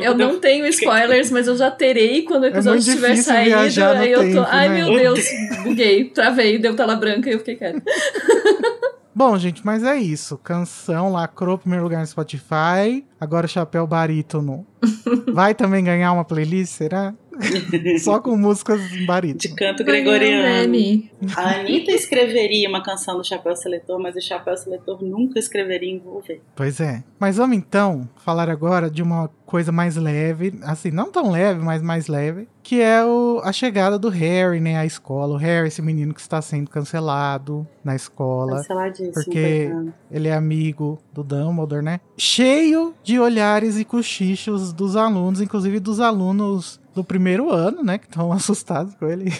eu não tenho spoilers, mas eu já terei quando o É episódio muito estiver saído. Aí eu tô. tempo, Ai né? meu Deus, buguei, travei, deu tela branca e eu fiquei quieta. Bom, gente, mas é isso. Canção lacrou primeiro lugar no Spotify. Agora o Chapéu Barítono vai também ganhar uma playlist, será? Só com músicas em De canto gregoriano. A Anitta escreveria uma canção do Chapéu Seletor, mas o Chapéu Seletor nunca escreveria em Volver. Pois é. Mas vamos então falar agora de uma coisa mais leve, assim, não tão leve, mas mais leve, que é o, a chegada do Harry, né, à escola. O Harry, esse menino que está sendo cancelado na escola. Canceladíssimo, Porque ele é amigo do Dumbledore, né? Cheio de olhares e cochichos dos alunos, inclusive dos alunos do primeiro ano, né? Que estão assustados com ele.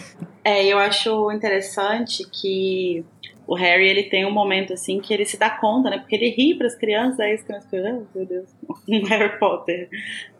É, eu acho interessante que o Harry ele tem um momento assim que ele se dá conta, né? Porque ele ri para as crianças, aí as crianças ah, meu Deus, um Harry Potter.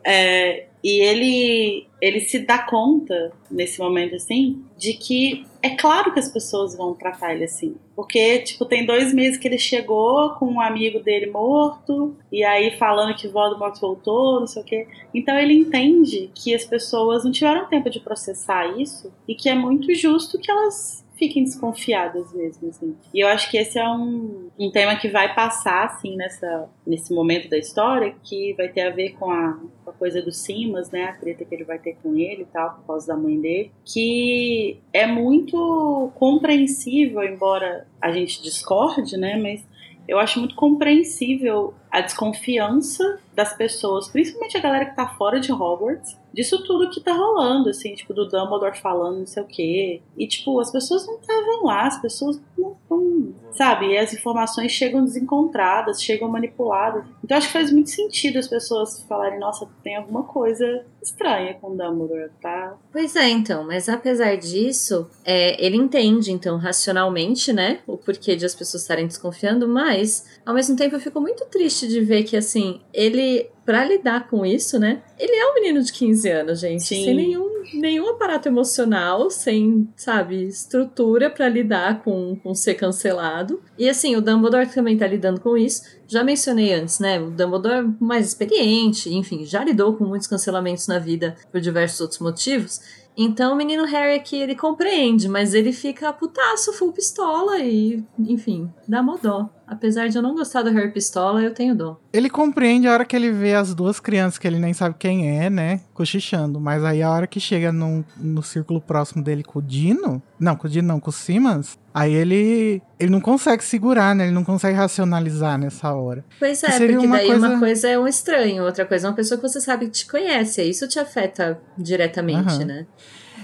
É, e ele ele se dá conta nesse momento assim de que é claro que as pessoas vão tratar ele assim, porque tipo tem dois meses que ele chegou com um amigo dele morto e aí falando que Voldemort voltou, não sei o quê. Então ele entende que as pessoas não tiveram tempo de processar isso e que é muito justo que elas fiquem desconfiadas mesmo, assim. E eu acho que esse é um, um tema que vai passar, assim, nessa, nesse momento da história, que vai ter a ver com a, com a coisa do Simas, né, a treta que ele vai ter com ele e tal, por causa da mãe dele, que é muito compreensível, embora a gente discorde, né, mas eu acho muito compreensível a desconfiança das pessoas, principalmente a galera que tá fora de Hogwarts, disso tudo que tá rolando, assim, tipo, do Dumbledore falando não sei o quê. E, tipo, as pessoas não estavam lá, as pessoas não, não sabe? E as informações chegam desencontradas, chegam manipuladas. Então, acho que faz muito sentido as pessoas falarem, nossa, tem alguma coisa estranha com o Dumbledore, tá? Pois é, então, mas apesar disso, é, ele entende, então, racionalmente, né, o porquê de as pessoas estarem desconfiando, mas, ao mesmo tempo, eu fico muito triste de ver que, assim, ele, pra lidar com isso, né, ele é um menino de 15 anos, gente, Sim. sem nenhum, nenhum aparato emocional, sem, sabe, estrutura pra lidar com, com ser cancelado. E, assim, o Dumbledore também tá lidando com isso. Já mencionei antes, né, o Dumbledore é mais experiente, enfim, já lidou com muitos cancelamentos na vida por diversos outros motivos. Então o menino Harry aqui, ele compreende, mas ele fica putaço, full pistola e, enfim, dá mó dó. Apesar de eu não gostar do Harry Pistola, eu tenho dó. Ele compreende a hora que ele vê as duas crianças que ele nem sabe quem é, né? Cochichando. Mas aí a hora que chega num- no círculo próximo dele com o Dino. Não, com o Dino não, com o Simmons. Aí ele. Ele não consegue segurar, né? Ele não consegue racionalizar nessa hora. Pois é, porque uma daí coisa- uma coisa é um estranho, outra coisa é uma pessoa que você sabe que te conhece, aí isso te afeta diretamente, Aham. né?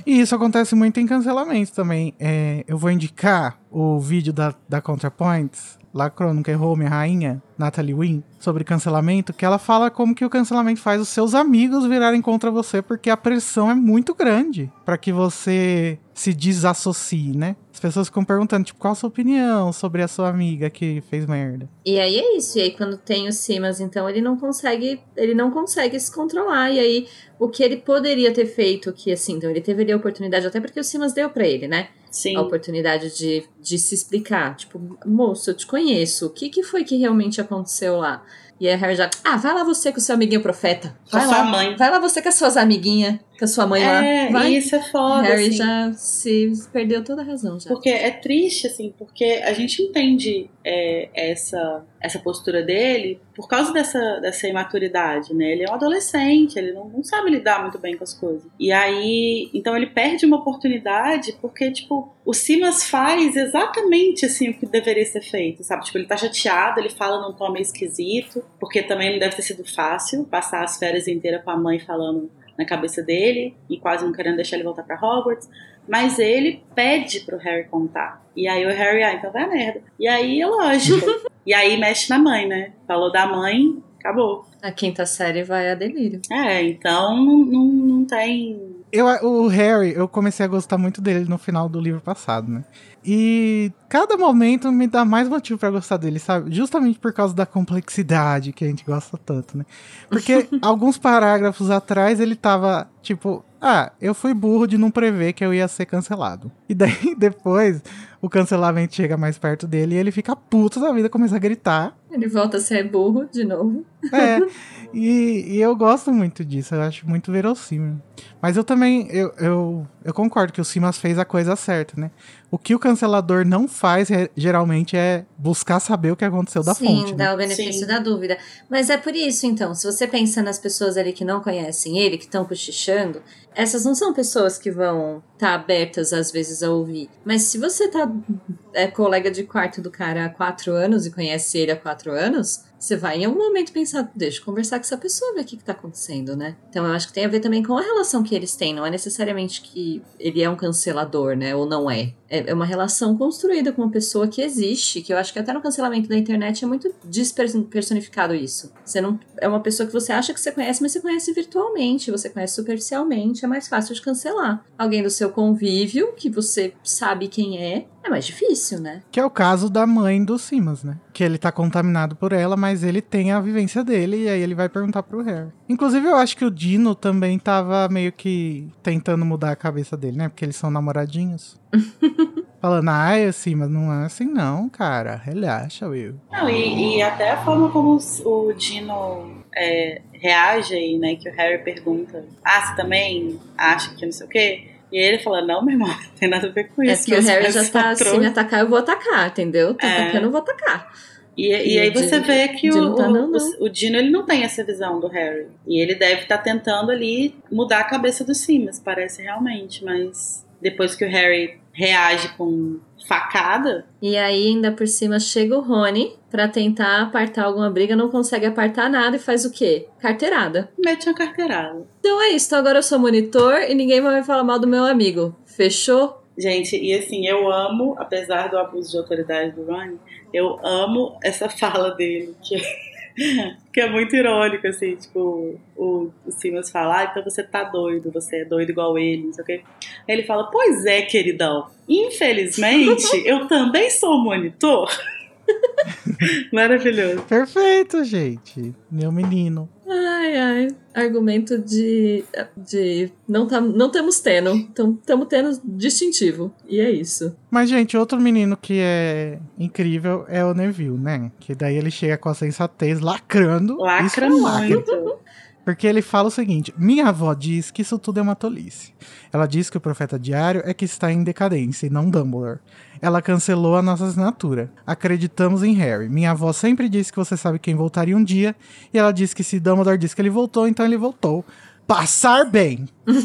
E isso acontece muito em cancelamentos também. É, eu vou indicar o vídeo da, da ContraPoints, lá Crônica errou minha rainha, Natalie Wynn, sobre cancelamento, que ela fala como que o cancelamento faz os seus amigos virarem contra você, porque a pressão é muito grande para que você se desassocie, né? As pessoas ficam perguntando, tipo, qual a sua opinião sobre a sua amiga que fez merda? E aí é isso, e aí quando tem o Simas, então ele não consegue, ele não consegue se controlar, e aí o que ele poderia ter feito, que assim, então ele teve ali a oportunidade, até porque o Simas deu pra ele, né? Sim. a oportunidade de, de se explicar. Tipo, moço, eu te conheço. O que, que foi que realmente aconteceu lá? E aí a Harry já, ah, vai lá você com o seu amiguinho profeta. Com a Vai sua lá, mãe. vai lá você com as suas amiguinhas. Com a sua mãe é, lá. Vai. isso é foda. Harry assim. já se perdeu toda a razão já. Porque é triste, assim, porque a gente entende é, essa, essa postura dele por causa dessa, dessa imaturidade, né? Ele é um adolescente, ele não, não sabe lidar muito bem com as coisas. E aí, então ele perde uma oportunidade porque, tipo, o Simas faz exatamente assim o que deveria ser feito, sabe? Tipo, ele tá chateado, ele fala num tom meio esquisito, porque também não deve ter sido fácil passar as férias inteiras com a mãe falando na cabeça dele e quase não querendo deixar ele voltar para Hogwarts. Mas ele pede pro Harry contar. E aí o Harry, ah, então vai a merda. E aí é lógico. e aí mexe na mãe, né? Falou da mãe, acabou. A quinta série vai a delírio. É, então não, não, não tem. Eu, o Harry, eu comecei a gostar muito dele no final do livro passado, né? E cada momento me dá mais motivo pra gostar dele, sabe? Justamente por causa da complexidade que a gente gosta tanto, né? Porque alguns parágrafos atrás ele tava tipo, ah, eu fui burro de não prever que eu ia ser cancelado. E daí depois o cancelamento chega mais perto dele e ele fica puto da vida, começa a gritar. Ele volta a ser burro de novo. É. E, e, eu gosto muito disso, eu acho muito verossímil. Mas eu também, eu, eu, eu concordo que o Simas fez a coisa certa, né? O que o cancelador não faz, é, geralmente, é buscar saber o que aconteceu da Sim, fonte. Sim, né? dá o benefício Sim. da dúvida. Mas é por isso, então, se você pensa nas pessoas ali que não conhecem ele, que estão cochichando, essas não são pessoas que vão estar tá abertas, às vezes, a ouvir. Mas se você tá é colega de quarto do cara há quatro anos e conhece ele há quatro anos, você vai em algum momento pensar, deixa eu conversar com essa pessoa, ver o que, que tá acontecendo, né? Então eu acho que tem a ver também com a relação que eles têm. Não é necessariamente que ele é um cancelador, né? Ou não é. É uma relação construída com uma pessoa que existe, que eu acho que até no cancelamento da internet é muito despersonificado isso. Você não é uma pessoa que você acha que você conhece, mas você conhece virtualmente, você conhece superficialmente, é mais fácil de cancelar. Alguém do seu convívio, que você sabe quem é, é mais difícil, né? Que é o caso da mãe do Simas, né? Que ele tá contaminado por ela, mas ele tem a vivência dele e aí ele vai perguntar pro Harry. Inclusive, eu acho que o Dino também tava meio que tentando mudar a cabeça dele, né? Porque eles são namoradinhos. Falando, ai, assim, mas não é assim não, cara. Relaxa, Will. Não, e, e até a forma como o Dino é, reage aí, né? Que o Harry pergunta, ah, você também acha que não sei o quê? E ele fala, não, meu irmão, não tem nada a ver com É isso. que o Harry já tá trouxeram." assim, me atacar, eu vou atacar, entendeu? Tá É. atacando, eu vou atacar. E, e E aí o você vê que o, Dino tá, o- não, não. o- o Dino ele não tem essa visão do Harry. E ele deve estar tentando ali mudar a cabeça do Simas, parece realmente. Mas depois que o Harry reage com facada, E aí, ainda por cima, chega o Rony pra tentar apartar alguma briga, não consegue apartar nada e faz o quê? Carteirada. mete uma carteirada. Então é isso, então agora eu sou monitor e ninguém vai me falar mal do meu amigo. Fechou? Gente, e assim, eu amo, apesar do abuso de autoridade do Ron, eu amo essa fala dele, que, que é muito irônico, assim, tipo, o, Simas fala, ah, então você tá doido, você é doido igual ele, não sei o quê. Aí ele fala, pois é, queridão, infelizmente, eu também sou monitor. Maravilhoso. Perfeito, gente. Meu menino. Ai, ai. Argumento de. de não, tá, não temos teno. Então, estamos tendo distintivo. E é isso. Mas, gente, outro menino que é incrível é o Neville, né? Que daí ele chega com a sensatez lacrando. Lacra Isso é lacre. muito. Porque ele fala o seguinte: Minha avó diz que isso tudo é uma tolice. Ela diz que o profeta diário é que está em decadência e não Dumbledore. Ela cancelou a nossa assinatura. Acreditamos em Harry. Minha avó sempre disse que você sabe quem voltaria um dia. E ela disse que se Dumbledore disse que ele voltou, então ele voltou. Passar bem.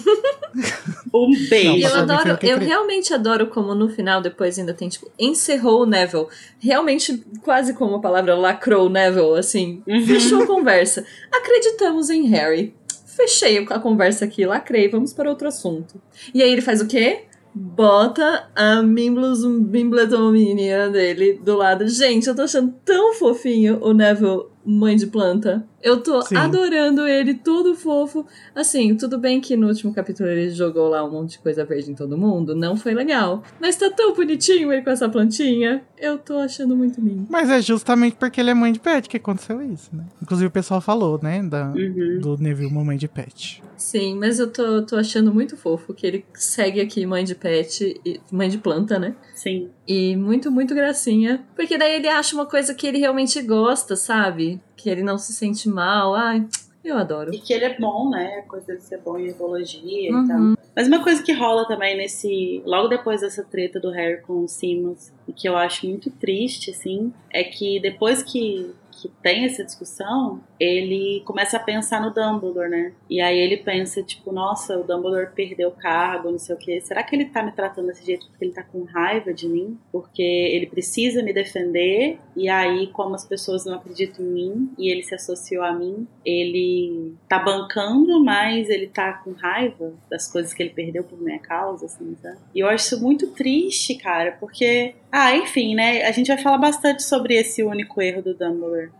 Um beijo. eu adoro, eu realmente adoro como no final depois ainda tem, tipo, encerrou o Neville. Realmente, quase como a palavra lacrou o Neville, assim. Uhum. Fechou a conversa. Acreditamos em Harry. Fechei a conversa aqui, lacrei, vamos para outro assunto. E aí ele faz o quê? Bota a Mimblus Bimbledominia dele do lado. Gente, eu tô achando tão fofinho o Neville, mãe de planta. Eu tô Sim. adorando ele, todo fofo. Assim, tudo bem que no último capítulo ele jogou lá um monte de coisa verde em todo mundo. Não foi legal. Mas tá tão bonitinho ele com essa plantinha. Eu tô achando muito lindo. Mas é justamente porque ele é mãe de pet que aconteceu isso, né? Inclusive o pessoal falou, né? Da, Uhum. Do Neville, mãe de pet. Sim, mas eu tô, tô achando muito fofo que ele segue aqui mãe de pet, e, mãe de planta, né? Sim. E muito, muito gracinha. Porque daí ele acha uma coisa que ele realmente gosta, sabe? Que ele não se sente mal. Ai, Eu adoro. E que ele é bom, né? A coisa de ser bom em herbologia Uhum. e tal. Mas uma coisa que rola também nesse. Logo depois dessa treta do Harry com o Simmons, e que eu acho muito triste, assim, é que depois que, que tem essa discussão, ele começa a pensar no Dumbledore, né? E aí ele pensa, tipo, nossa, o Dumbledore perdeu o cargo, não sei o quê. Será que ele tá me tratando desse jeito porque ele tá com raiva de mim? Porque ele precisa me defender, e aí, como as pessoas não acreditam em mim, e ele se associou a mim, ele tá bancando, mas ele tá com raiva das coisas que ele perdeu por minha causa, assim, sabe? E eu acho isso muito triste, cara, porque. Ah, enfim, né? A gente vai falar bastante sobre esse único erro do Dumbledore.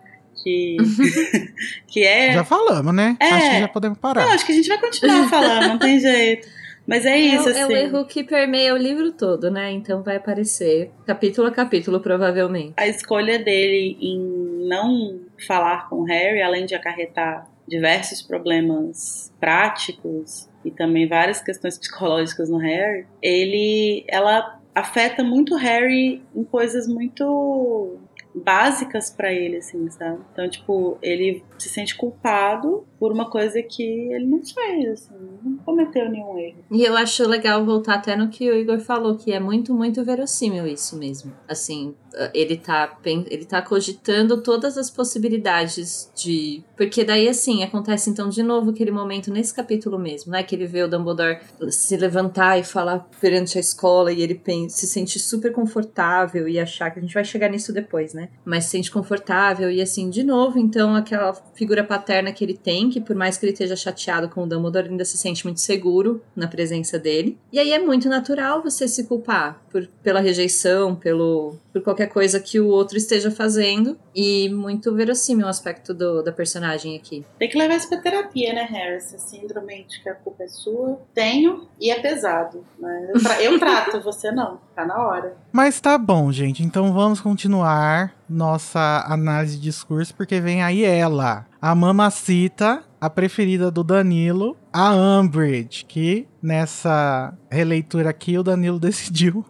Que, que é. Já falamos, né? É. Acho que já podemos parar. Não, acho que a gente vai continuar falando, não tem jeito. Mas é É, isso, o- assim. é o erro que permeia o livro todo, né? Então vai aparecer capítulo a capítulo, provavelmente. a escolha dele em não falar com o Harry, além de acarretar diversos problemas práticos e também várias questões psicológicas no Harry, ele, ela afeta muito Harry em coisas muito básicas pra ele, assim, sabe? Então, tipo, ele se sente culpado por uma coisa que ele não fez, assim, não cometeu nenhum erro. E eu acho legal voltar até no que o Igor falou, que é muito, muito verossímil isso mesmo. Assim, ele tá, ele tá cogitando todas as possibilidades de. Porque daí, assim, acontece então de novo aquele momento nesse capítulo mesmo, né? Que ele vê o Dumbledore se levantar e falar perante a escola e ele pen- se sente super confortável e achar que a gente vai chegar nisso depois, né? Mas se sente confortável e assim, de novo, então aquela figura paterna que ele tem, que por mais que ele esteja chateado com o Dumbledore, ainda se sente muito seguro na presença dele. E aí é muito natural você se culpar por, pela rejeição, pelo, por qualquer coisa que o outro esteja fazendo. E muito verossímil o aspecto do, da personagem aqui. Tem que levar isso pra terapia, né, Harry? Essa síndrome de que a culpa é sua. Tenho e é pesado. Né? Eu, tra- eu trato, você não. Tá na hora. Mas tá bom, gente. Então vamos continuar nossa análise de discurso, porque vem aí ela, a mamacita, a preferida do Danilo, a Umbridge, que nessa releitura aqui o Danilo decidiu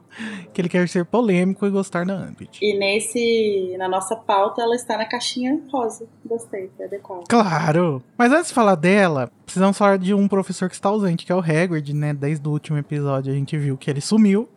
que ele quer ser polêmico e gostar da Umbridge. E nesse. Na nossa pauta, ela está na caixinha rosa. Gostei, foi adequado. Claro! Mas antes de falar dela, precisamos falar de um professor que está ausente, que é o Hagrid, né? Desde o último episódio a gente viu que ele sumiu.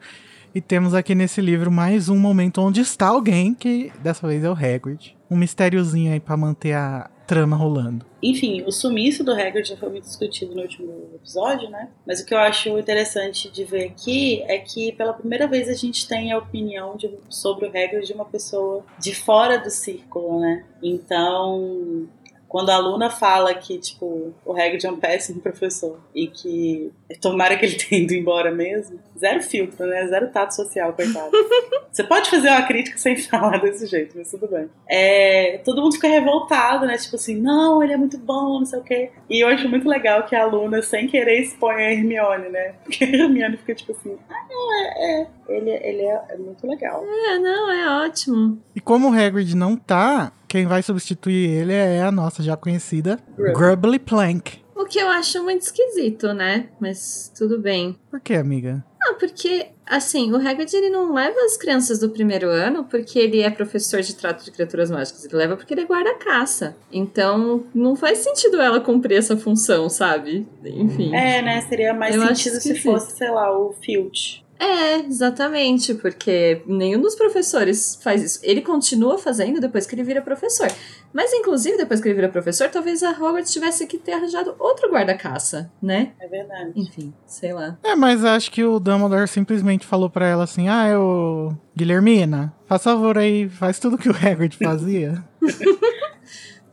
E temos aqui nesse livro mais um momento onde está alguém, que dessa vez é o Hagrid. Um mistériozinho aí pra manter a trama rolando. Enfim, o sumiço do Hagrid já foi muito discutido no último episódio, né? Mas o que eu acho interessante de ver aqui é que pela primeira vez a gente tem a opinião de- sobre o Hagrid de uma pessoa de fora do círculo, né? Então, quando a aluna fala que, tipo, o Hagrid é um péssimo professor e que tomara que ele tenha ido embora mesmo, zero filtro, né? Zero tato social, coitado. Você pode fazer uma crítica sem falar desse jeito, mas tudo bem. É, todo mundo fica revoltado, né? Tipo assim, não, ele é muito bom, não sei o quê. E eu acho muito legal que a aluna, sem querer, expõe a Hermione, né? Porque a Hermione fica tipo assim, ah, não, é, é. Ele, ele é, é muito legal. É, não, é ótimo. E como o Hagrid não tá, quem vai substituir ele é a nossa já conhecida Grub. Grubbly Plank. O que eu acho muito esquisito, né? Mas tudo bem. Por que, amiga? Ah, porque, assim, o Hagrid ele não leva as crianças do primeiro ano porque ele é professor de trato de criaturas mágicas. Ele leva porque ele é guarda-caça. Então, não faz sentido ela cumprir essa função, sabe? Enfim. É, né? Seria mais Eu sentido se fosse, sei lá, o Filch. É, exatamente, porque nenhum dos professores faz isso. Ele continua fazendo depois que ele vira professor. Mas, inclusive, depois que ele vira professor, talvez a Hogwarts tivesse que ter arranjado outro guarda-caça, né? É verdade. Enfim, sei lá. É, mas acho que o Dumbledore simplesmente falou pra ela assim: Ah, eu. Guilhermina, faz favor aí, faz tudo que o Hagrid fazia.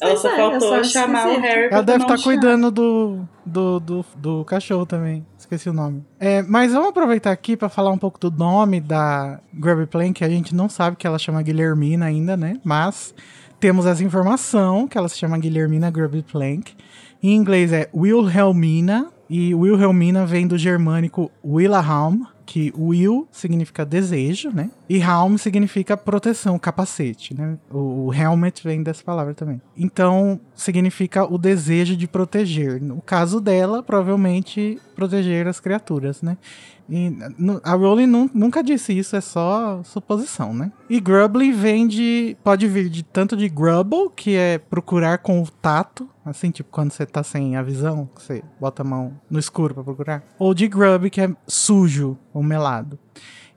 Ela só é, faltou só chamar o esqueci. Harry Ela deve estar chá. cuidando do, do, do, do cachorro também. Esqueci o nome. É, mas vamos aproveitar aqui pra falar um pouco do nome da Grubby Plank, que a gente não sabe que ela chama Guilhermina ainda, né? Mas temos essa informação que ela se chama Guilhermina Grubby Plank. Em inglês é Wilhelmina, e Wilhelmina vem do germânico Willahalm, que Will significa desejo, né? E Helm significa proteção, capacete, né? O, o helmet vem dessa palavra também. Então, significa o desejo de proteger. No caso dela, provavelmente proteger as criaturas, né? E a Rowling nunca disse isso, é só suposição, né? E Grubbly vem de. pode vir de tanto de Grubble, que é procurar com o tato, assim, tipo quando você tá sem a visão, você bota a mão no escuro para procurar. Ou de Grub, que é sujo ou melado.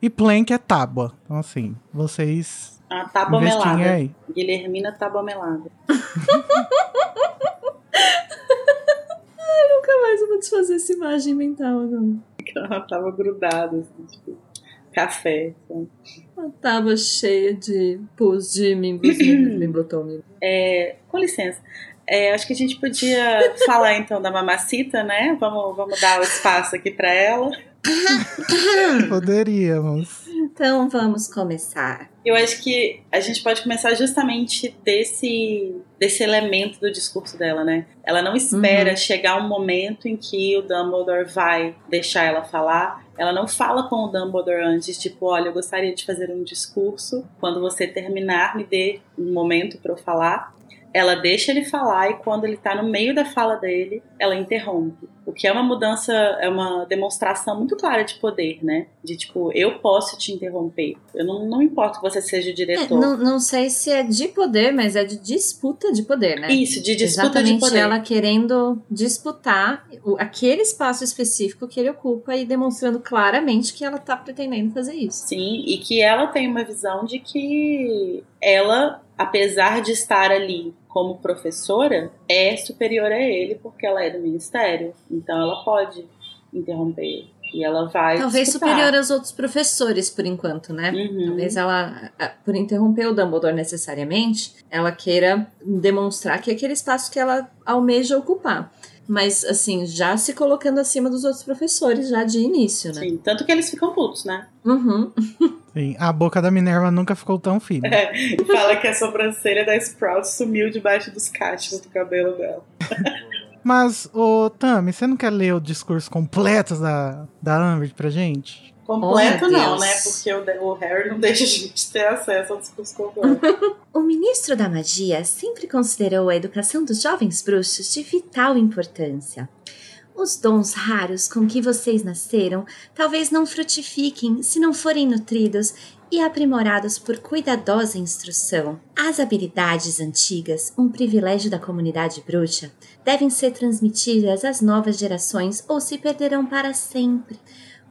E Plank é tábua. Então, assim, vocês. A tábua melada. Aí. Guilhermina tábua melada. Ai, nunca mais eu vou desfazer essa imagem mental agora. Ela tava grudada, assim, tipo, café. Sabe? Uma tábua cheia de pus de mimbotome. É, com licença. É, acho que a gente podia falar então da mamacita, né? Vamos, vamos dar o espaço aqui para ela. Poderíamos. Então vamos começar. Eu acho que a gente pode começar justamente desse, desse elemento do discurso dela, né? Ela não espera uhum. chegar um momento em que o Dumbledore vai deixar ela falar. Ela não fala com o Dumbledore antes, tipo, olha, eu gostaria de fazer um discurso. Quando você terminar, me dê um momento para eu falar ela deixa ele falar e quando ele tá no meio da fala dele, ela interrompe. O que é uma mudança, é uma demonstração muito clara de poder, né? De tipo, eu posso te interromper. Eu não, não importa que você seja o diretor. É, não, não sei se é de poder, mas é de disputa de poder, né? Isso, de disputa Exatamente de poder. ela querendo disputar aquele espaço específico que ele ocupa e demonstrando claramente que ela tá pretendendo fazer isso. Sim, e que ela tem uma visão de que ela, apesar de estar ali como professora, é superior a ele porque ela é do ministério. Então ela pode interromper. E ela vai. Talvez superior aos outros professores, por enquanto, né? Uhum. Talvez ela, por interromper o Dumbledore necessariamente, ela queira demonstrar que é aquele espaço que ela almeja ocupar mas assim, já se colocando acima dos outros professores, já de início, né? Sim, tanto que eles ficam putos, né? Uhum. Sim, a boca da Minerva nunca ficou tão fina. É, fala que a sobrancelha da Sprout sumiu debaixo dos cachos do cabelo dela. Mas, ô Tami, você não quer ler o discurso completo da, da Amber pra gente? Completo oh, não, né? Porque o, o, Harry não deixa a gente ter acesso ao discurso completo. o ministro da magia sempre considerou a educação dos jovens bruxos de vital importância. Os dons raros com que vocês nasceram talvez não frutifiquem se não forem nutridos e aprimorados por cuidadosa instrução. As habilidades antigas, um privilégio da comunidade bruxa, devem ser transmitidas às novas gerações ou se perderão para sempre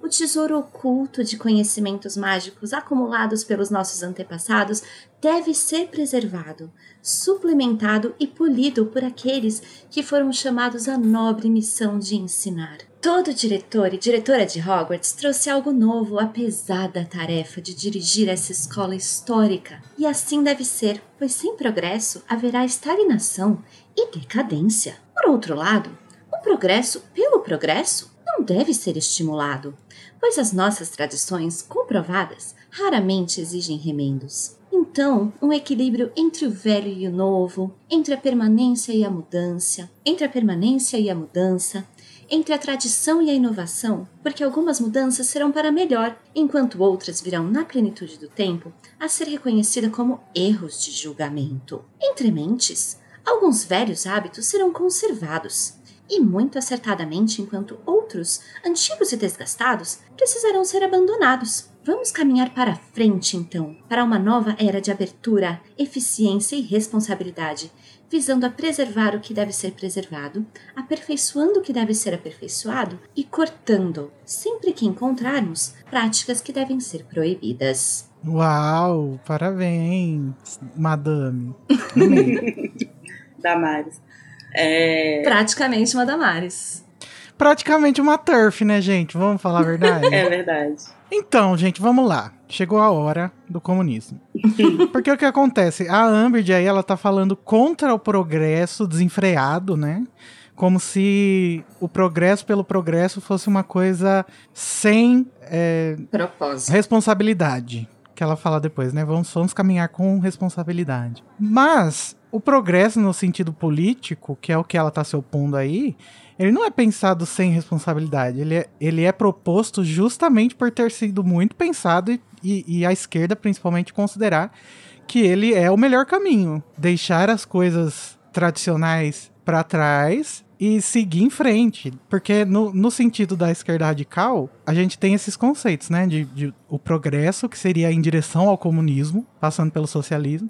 o tesouro oculto de conhecimentos mágicos acumulados pelos nossos antepassados deve ser preservado, suplementado e polido por aqueles que foram chamados à nobre missão de ensinar. Todo diretor e diretora de Hogwarts trouxe algo novo à pesada tarefa de dirigir essa escola histórica. E assim deve ser, pois sem progresso haverá estagnação e decadência. Por outro lado, o progresso pelo progresso não deve ser estimulado pois as nossas tradições comprovadas raramente exigem remendos. Então, um equilíbrio entre o velho e o novo, entre a permanência e a mudança, entre a permanência e a mudança, entre a tradição e a inovação, porque algumas mudanças serão para melhor, enquanto outras virão na plenitude do tempo a ser reconhecida como erros de julgamento. Entre mentes, alguns velhos hábitos serão conservados, e muito acertadamente, enquanto outros, antigos e desgastados, precisarão ser abandonados. Vamos caminhar para frente, então, para uma nova era de abertura, eficiência e responsabilidade, visando a preservar o que deve ser preservado, aperfeiçoando o que deve ser aperfeiçoado e cortando, sempre que encontrarmos, práticas que devem ser proibidas. Uau, parabéns, madame. Damares. É... Praticamente uma Damares. Praticamente uma turf, né, gente? Vamos falar a verdade? é verdade. Então, gente, vamos lá. Chegou a hora do comunismo. Porque o que acontece? A Amber aí, ela tá falando contra o progresso desenfreado, né? Como se o progresso pelo progresso fosse uma coisa sem é, propósito. responsabilidade. Que ela fala depois, né? Vamos, vamos caminhar com responsabilidade. Mas o progresso no sentido político, que é o que ela está se opondo aí, ele não é pensado sem responsabilidade. Ele é, ele é proposto justamente por ter sido muito pensado e, e, a esquerda, principalmente, considerar que ele é o melhor caminho. Deixar as coisas tradicionais para trás e seguir em frente. Porque no, no sentido da esquerda radical, a gente tem esses conceitos, né? De, de o progresso, que seria em direção ao comunismo, passando pelo socialismo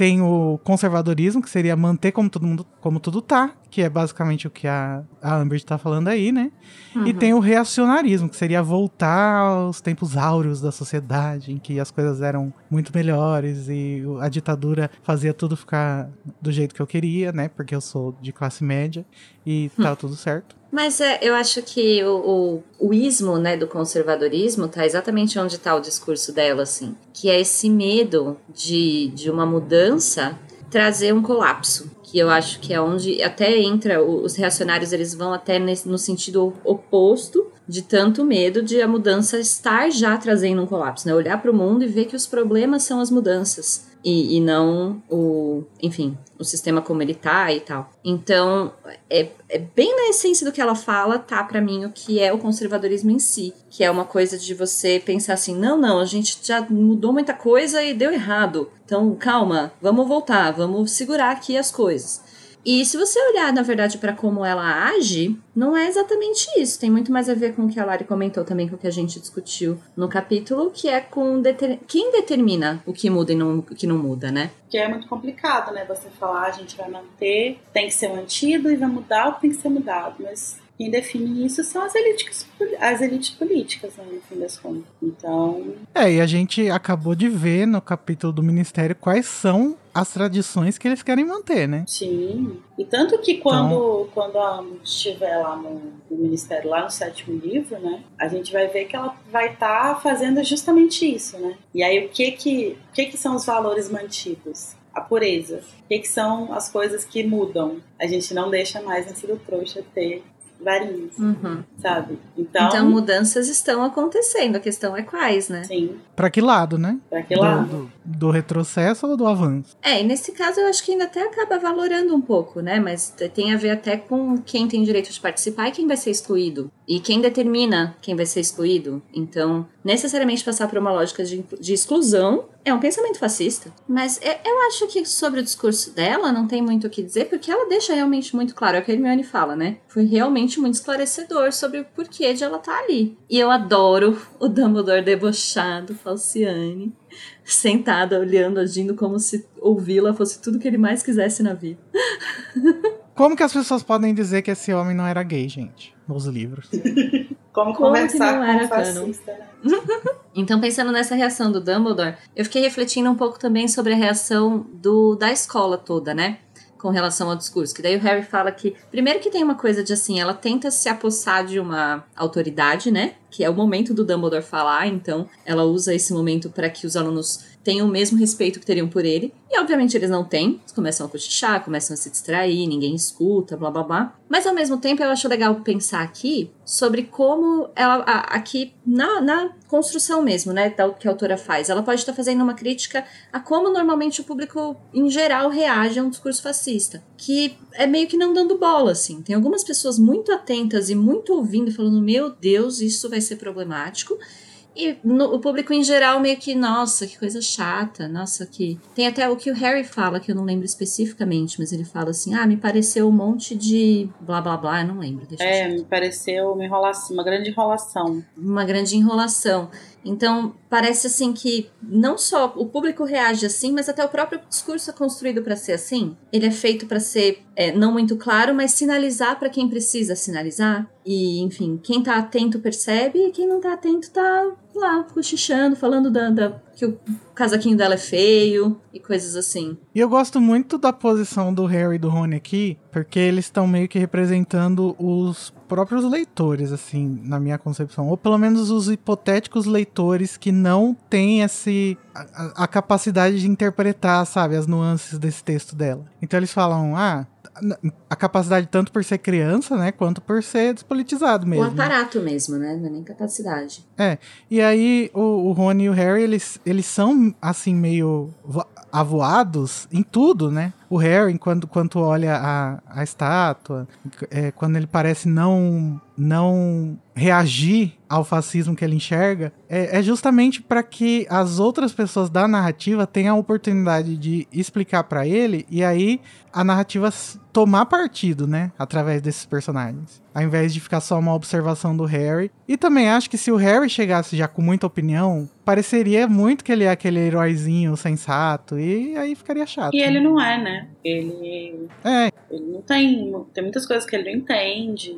tem o conservadorismo, que seria manter como todo mundo, como tudo tá, que é basicamente o que a, a Amber tá falando aí, né? Uhum. E tem o reacionarismo, que seria voltar aos tempos áureos da sociedade, em que as coisas eram muito melhores e a ditadura fazia tudo ficar do jeito que eu queria, né? Porque eu sou de classe média e tá tudo certo. Mas é, eu acho que o, o, o ismo né, do conservadorismo tá exatamente onde está o discurso dela, assim. Que é esse medo de, de uma mudança trazer um colapso. Que eu acho que é onde até entra, os reacionários eles vão até nesse, no sentido oposto de tanto medo de a mudança estar já trazendo um colapso, né? Olhar para o mundo e ver que os problemas são as mudanças e, e não o, enfim, o sistema como ele tá e tal. Então, é, é bem na essência do que ela fala, tá para mim o que é o conservadorismo em si, que é uma coisa de você pensar assim, não, não, a gente já mudou muita coisa e deu errado. Então, calma, vamos voltar, vamos segurar aqui as coisas. E se você olhar, na verdade, para como ela age, não é exatamente isso. Tem muito mais a ver com o que a Lari comentou também, com o que a gente discutiu no capítulo, que é com deter... quem determina o que muda e não, o que não muda, né? Que é muito complicado, né? Você falar, a gente vai manter, tem que ser mantido e vai mudar o que tem que ser mudado. Mas quem define isso são as elites, as elites políticas, né, no fim das contas. Então. É, e a gente acabou de ver no capítulo do Ministério quais são as tradições que eles querem manter, né? Sim. E tanto que quando, então... quando a estiver lá no, no, Ministério, lá no sétimo livro, né? A gente vai ver que ela vai estar tá fazendo justamente isso, né? E aí o que que, o que que são os valores mantidos? a pureza. O que, que, são as coisas que mudam? A gente não deixa mais na do trouxa ter varinhas, uhum. sabe? Então, então mudanças estão acontecendo, a questão é quais, né? Sim. Pra que lado, né? Pra que lado? Do, do, retrocesso ou do avanço? É, e nesse caso eu acho que ainda até acaba valorando um pouco, né? Mas tem a ver até com quem tem direito de participar e quem vai ser excluído. E quem determina quem vai ser excluído. Então, necessariamente passar por uma lógica de, de exclusão é um pensamento fascista. Mas eu acho que sobre o discurso dela não tem muito o que dizer, porque ela deixa realmente muito claro, é o que a Hermione fala, né? Foi realmente muito esclarecedor sobre o porquê de ela estar tá ali. E eu adoro o Dumbledore debochado, Falciane, sentada, olhando, agindo como se ouvi-la fosse tudo que ele mais quisesse na vida. Como que as pessoas podem dizer que esse homem não era gay, gente? Nos livros. Como conversar Como com um fascista, né? Então, pensando nessa reação do Dumbledore, eu fiquei refletindo um pouco também sobre a reação do da escola toda, né? Com relação ao discurso. Que daí o Harry fala que, primeiro que tem uma coisa de assim, ela tenta se apossar de uma autoridade, né? Que é o momento do Dumbledore falar, então ela usa esse momento para que os alunos tenham o mesmo respeito que teriam por ele. E obviamente eles não têm, eles começam a cochichar, começam a se distrair, ninguém escuta, blá blá blá. Mas ao mesmo tempo eu acho legal pensar aqui sobre como ela, a, aqui na, na construção mesmo, né, da, que a autora faz, ela pode estar fazendo uma crítica a como normalmente o público em geral reage a um discurso fascista, que é meio que não dando bola, assim. Tem algumas pessoas muito atentas e muito ouvindo, falando: meu Deus, isso vai ser problemático. E no, o público em geral meio que, nossa, que coisa chata, nossa, que. Tem até o que o Harry fala, que eu não lembro especificamente, mas ele fala assim: ah, me pareceu um monte de blá blá blá, eu não lembro. é, me pareceu uma enrolação, uma grande enrolação. Uma grande enrolação. Então, parece assim que não só o público reage assim, mas até o próprio discurso é construído para ser assim. Ele é feito para ser é, não muito claro, mas sinalizar para quem precisa sinalizar. E, enfim, quem tá atento percebe e quem não tá atento tá lá, cochichando, falando da, da, que o casaquinho dela é feio e coisas assim. E eu gosto muito da posição do Harry e do Rony aqui, porque eles estão meio que representando os próprios leitores, assim, na minha concepção. Ou pelo menos os hipotéticos leitores que não têm esse, a, a capacidade de interpretar, sabe, as nuances desse texto dela. Então eles falam, ah, a capacidade tanto por ser criança, né, quanto por ser despolitizado mesmo. O aparato mesmo, né, não é nem capacidade. É, e aí o, o Rony e o Harry, eles, eles são, assim, meio avoados em tudo, né? O Harry, quando, quando olha a, a estátua, é, quando ele parece não não reagir ao fascismo que ele enxerga, é, é justamente para que as outras pessoas da narrativa tenham a oportunidade de explicar para ele, e aí a narrativa tomar partido, né? Através desses personagens. Ao invés de ficar só uma observação do Harry. E também acho que se o Harry chegasse já com muita opinião, pareceria muito que ele é aquele heróizinho sensato. E aí ficaria chato. E ele não é, né? Ele. É. Ele não tem. Tem muitas coisas que ele não entende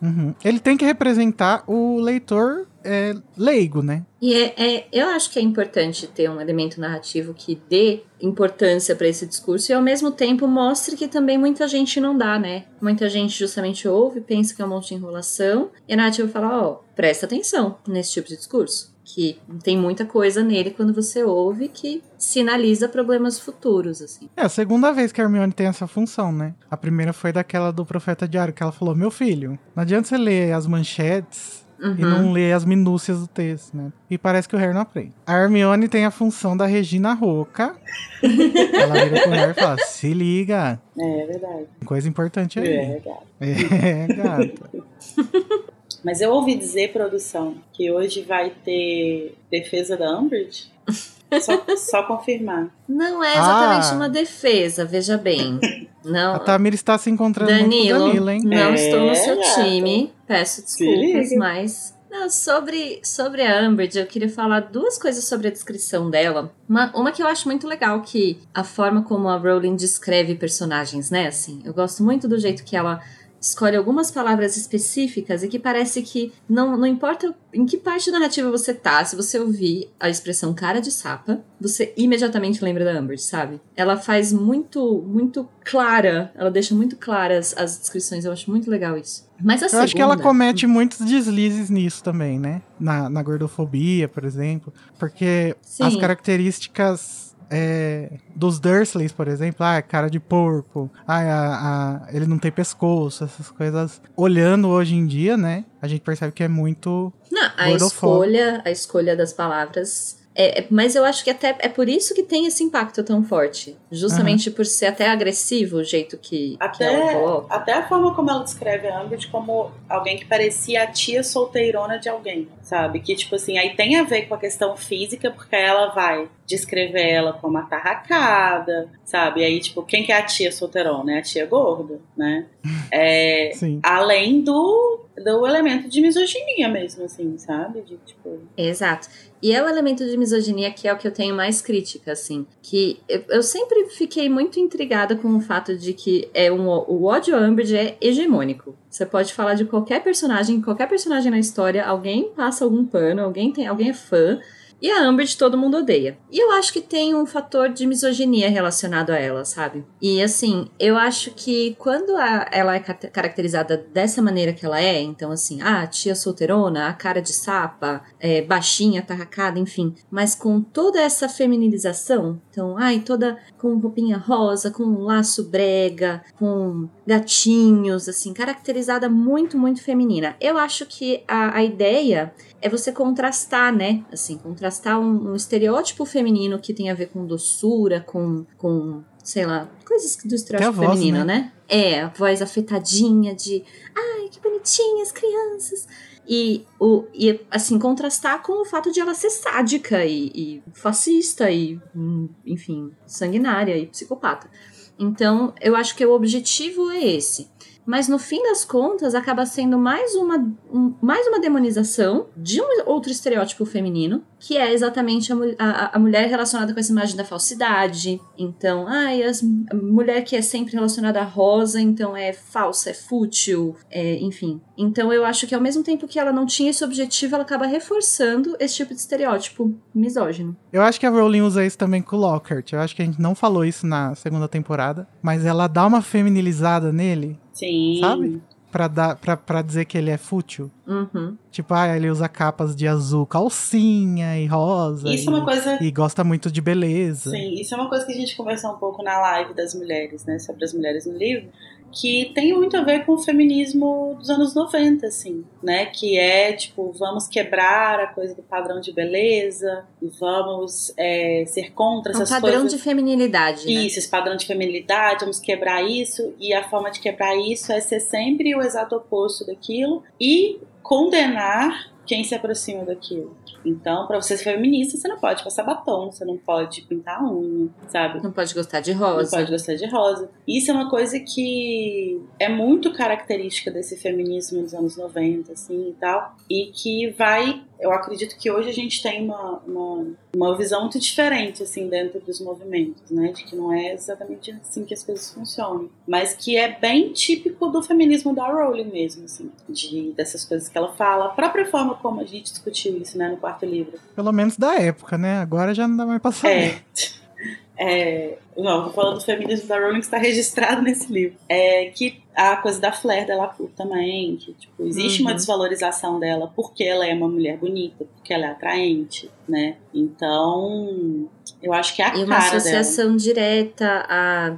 Uhum. Ele tem que representar o leitor é, leigo, né? E é, é, eu acho que é importante ter um elemento narrativo que dê importância para esse discurso e ao mesmo tempo mostre que também muita gente não dá, né? Muita gente justamente ouve, pensa que é um monte de enrolação e a narrativa fala: ó, oh, presta atenção nesse tipo de discurso. Que tem muita coisa nele quando você ouve que sinaliza problemas futuros, assim. É a segunda vez que a Hermione tem essa função, né? A primeira foi daquela do Profeta Diário, que ela falou: Meu filho, não adianta você ler as manchetes Uhum. e não lê as minúcias do texto, né? E parece que o Harry não aprende. A Hermione tem a função da Regina Roca. Ela vira pro Harry e fala: se liga. É, é verdade. Coisa importante aí. É, gata. É, gata. Mas eu ouvi dizer, produção, que hoje vai ter defesa da Umbridge. Só, só confirmar. Não é exatamente ah. uma defesa, veja bem. Não. A Tamir está se encontrando Danilo, com Danilo, hein? Não é, estou no seu time. Peço desculpas, Sim. mas. Não, sobre, sobre a Umbridge, eu queria falar duas coisas sobre a descrição dela. Uma, uma que eu acho muito legal, que a forma como a Rowling descreve personagens, né? Assim, eu gosto muito do jeito que ela escolhe algumas palavras específicas e que parece que não, não importa em que parte da narrativa você tá, se você ouvir a expressão cara de sapa, você imediatamente lembra da Amber, sabe? Ela faz muito, muito clara, ela deixa muito claras as descrições, eu acho muito legal isso. Mas a eu segunda... acho que ela comete muitos deslizes nisso também, né? Na, na gordofobia, por exemplo, porque Sim. as características é, dos Dursleys, por exemplo, ah, cara de porco, ah, a, a, ele não tem pescoço, essas coisas. Olhando hoje em dia, né, a gente percebe que é muito. Não, a escolha, a escolha das palavras é, é, mas eu acho que até é por isso que tem esse impacto tão forte. Justamente uhum. por ser até agressivo o jeito que, até, que ela coloca. Até a forma como ela descreve a Ambridge como alguém que parecia a tia solteirona de alguém, sabe? Que, tipo assim, aí tem a ver com a questão física, porque ela vai descrever ela como atarracada, sabe? E aí, tipo, quem que é a tia solteirona? É a tia gorda, né? É, Sim. Além do, do elemento de misoginia mesmo, assim, sabe? De, tipo... Exato. E é o elemento de misoginia que é o que eu tenho mais crítica, assim. Que eu, eu sempre fiquei muito intrigada com o fato de que é um, o ódio a Umbridge é hegemônico. Você pode falar de qualquer personagem, qualquer personagem na história, alguém passa algum pano, alguém, tem, alguém é fã. E a Umbridge todo mundo odeia. E eu acho que tem um fator de misoginia relacionado a ela, sabe? E assim, eu acho que quando a, ela é caracterizada dessa maneira que ela é, então assim, ah, tia solteirona, a cara de sapa, é, baixinha, tarracada, enfim, mas com toda essa feminilização, então, ai, toda com roupinha rosa, com um laço brega, com gatinhos, assim, caracterizada muito, muito feminina. Eu acho que a, a ideia é você contrastar, né? Assim, contrastar um, um, estereótipo feminino que tem a ver com doçura, com, com sei lá, coisas do estereótipo voz, feminino, né? né? É, a voz afetadinha de ai, que bonitinhas crianças. E, o, e, assim, contrastar com o fato de ela ser sádica e, e fascista e, enfim, sanguinária e psicopata. Então, eu acho que o objetivo é esse mas no fim das contas acaba sendo mais uma, um, mais uma demonização de um outro estereótipo feminino, que é exatamente a, a, a, mulher relacionada com essa imagem da falsidade. Então, ai, as, a mulher que é sempre relacionada a rosa, então é falsa, é fútil, é, enfim. Então eu acho que ao mesmo tempo que ela não tinha esse objetivo, ela acaba reforçando esse tipo de estereótipo misógino. Eu acho que a Rowling usa isso também com o Lockhart. Eu acho que a gente não falou isso na segunda temporada, mas ela dá uma feminilizada nele Sim. Sabe? Pra, dar, pra, pra dizer que ele é fútil. Uhum. Tipo, ah, ele usa capas de azul, calcinha e rosa. Isso e, é uma coisa. E gosta muito de beleza. Sim, isso é uma coisa que a gente conversou um pouco na live das mulheres, né? Sobre as mulheres no livro que tem muito a ver com o feminismo dos anos 90, assim, né? Que é, tipo, vamos quebrar a coisa do padrão de beleza e vamos é, ser contra essas coisas. Um padrão coisas. de feminilidade, né? Isso, esse padrão de feminilidade, vamos quebrar isso e a forma de quebrar isso é ser sempre o exato oposto daquilo e condenar quem se aproxima daquilo. Então, pra você ser feminista, você não pode passar batom, você não pode pintar unha, sabe? Não pode gostar de rosa. Não pode gostar de rosa. Isso é uma coisa que é muito característica desse feminismo dos anos 90, assim, e tal. E que vai... Eu acredito que hoje a gente tem uma, uma, uma visão muito diferente, assim, dentro dos movimentos, né? De que não é exatamente assim que as coisas funcionam. Mas que é bem típico do feminismo da Rowling mesmo, assim. De, dessas coisas que ela fala. A própria forma como a gente discutiu isso, né? No quarto livro. Pelo menos da época, né? Agora já não dá mais pra saber. É, não, tô falando do feminismo da Rowling que está registrado nesse livro. É que a coisa da Flair dela também, que tipo, existe Uhum. uma desvalorização dela porque ela é uma mulher bonita, porque ela é atraente, né? Então, eu acho que é a E uma cara dela. associação direta a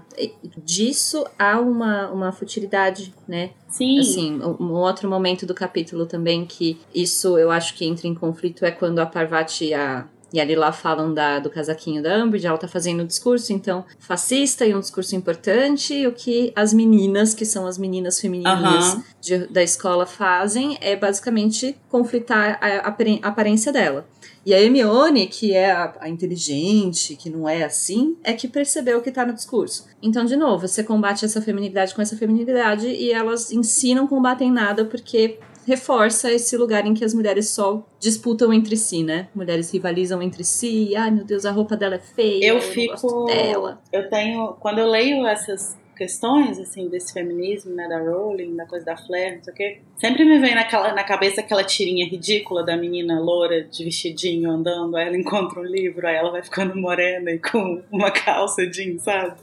disso a uma, uma futilidade, né? Sim, Assim, um outro momento do capítulo também que isso eu acho que entra em conflito é quando a Parvati a, e a Lila falam da, do casaquinho da Umbridge, ela tá fazendo um discurso, então, fascista e um discurso importante, e o que as meninas, que são as meninas femininas de- da escola fazem é basicamente conflitar a, a aparência dela. E a Hermione, que é a, a inteligente, que não é assim, é que percebeu o que tá no discurso. Então, de novo, você combate essa feminilidade com essa feminilidade e elas em si não combatem nada porque reforça esse lugar em que as mulheres só disputam entre si, né? Mulheres rivalizam entre si. Ai, meu Deus, a roupa dela é feia. Eu não fico- dela. eu tenho. Quando eu leio essas questões, assim, desse feminismo, né, da Rowling, da coisa da Flair, não sei o quê, sempre me vem naquela, na cabeça aquela tirinha ridícula da menina loura de vestidinho andando, aí ela encontra um livro, aí ela vai ficando morena e com uma calça jeans, sabe?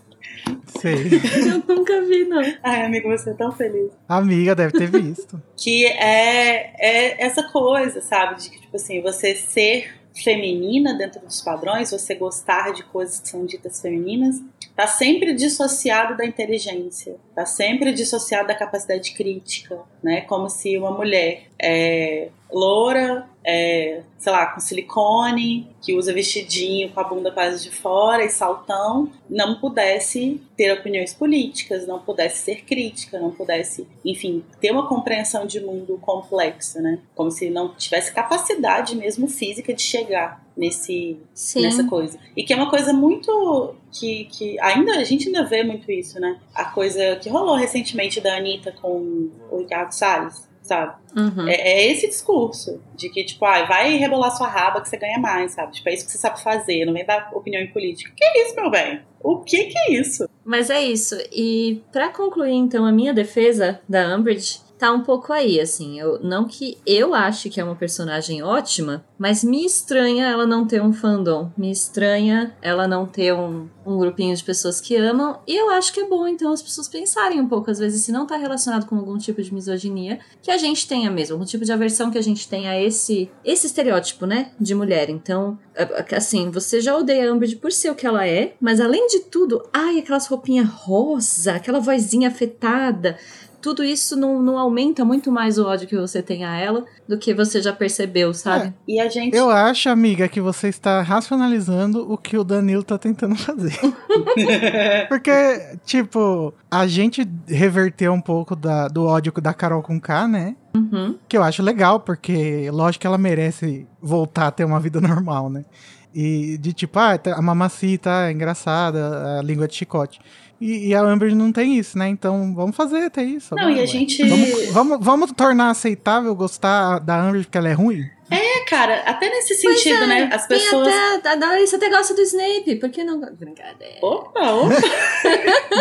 Sei. Eu nunca vi, não. Ai, amigo, você é tão feliz. Amiga deve ter visto. que é, é essa coisa, sabe? De que, tipo assim, você ser feminina dentro dos padrões, você gostar de coisas que são ditas femininas, tá sempre dissociado da inteligência, tá sempre dissociado da capacidade crítica, né? Como se uma mulher é, loura, é, sei lá, com silicone, que usa vestidinho com a bunda quase de fora e saltão, não pudesse ter opiniões políticas, não pudesse ser crítica, não pudesse, enfim, ter uma compreensão de mundo complexa, né? Como se não tivesse capacidade mesmo física de chegar nesse Sim. nessa coisa. E que é uma coisa muito que, que ainda a gente ainda vê muito isso, né? A coisa que rolou recentemente da Anitta com o Ricardo Salles, sabe? Uhum. É, é esse discurso de que, tipo, ah, vai rebolar sua raba que você ganha mais, sabe? Tipo, é isso que você sabe fazer, não vem dar opinião em política. Que é isso, meu bem? O que que é isso? Mas é isso. E pra concluir, então, a minha defesa da Umbridge tá um pouco aí, assim. Eu, não que eu ache que é uma personagem ótima, mas me estranha ela não ter um fandom. Me estranha ela não ter um, um grupinho de pessoas que amam. E eu acho que é bom, então, as pessoas pensarem um pouco, às vezes, se não tá relacionado com algum tipo de misoginia, que a gente tenha mesmo, algum tipo de aversão que a gente tenha a esse, esse estereótipo, né, de mulher. Então, a- a- assim, você já odeia a Umbridge por ser o que ela é, mas além de tudo, ai, aquelas roupinhas rosa, aquela vozinha afetada, tudo isso não, não aumenta muito mais o ódio que você tem a ela do que você já percebeu, sabe? E a gente. Eu acho, amiga, que você está racionalizando o que o Danilo tá tentando fazer. Porque, tipo, a gente reverteu um pouco da- do ódio da Carol com K, né? Uhum. Que eu acho legal, porque lógico que ela merece voltar a ter uma vida normal, né? E de tipo, ah, tá- a mamacita é engraçada, a língua de chicote. E, e a Amber não tem isso, né? Então vamos fazer até isso. Não, agora, e a gente. Vamos, vamos, vamos tornar aceitável gostar da Amber porque ela é ruim? É, cara, até nesse sentido, é, né? As pessoas. até, a Larissa até gosta do Snape, por que não? Brincadeira. Opa, opa!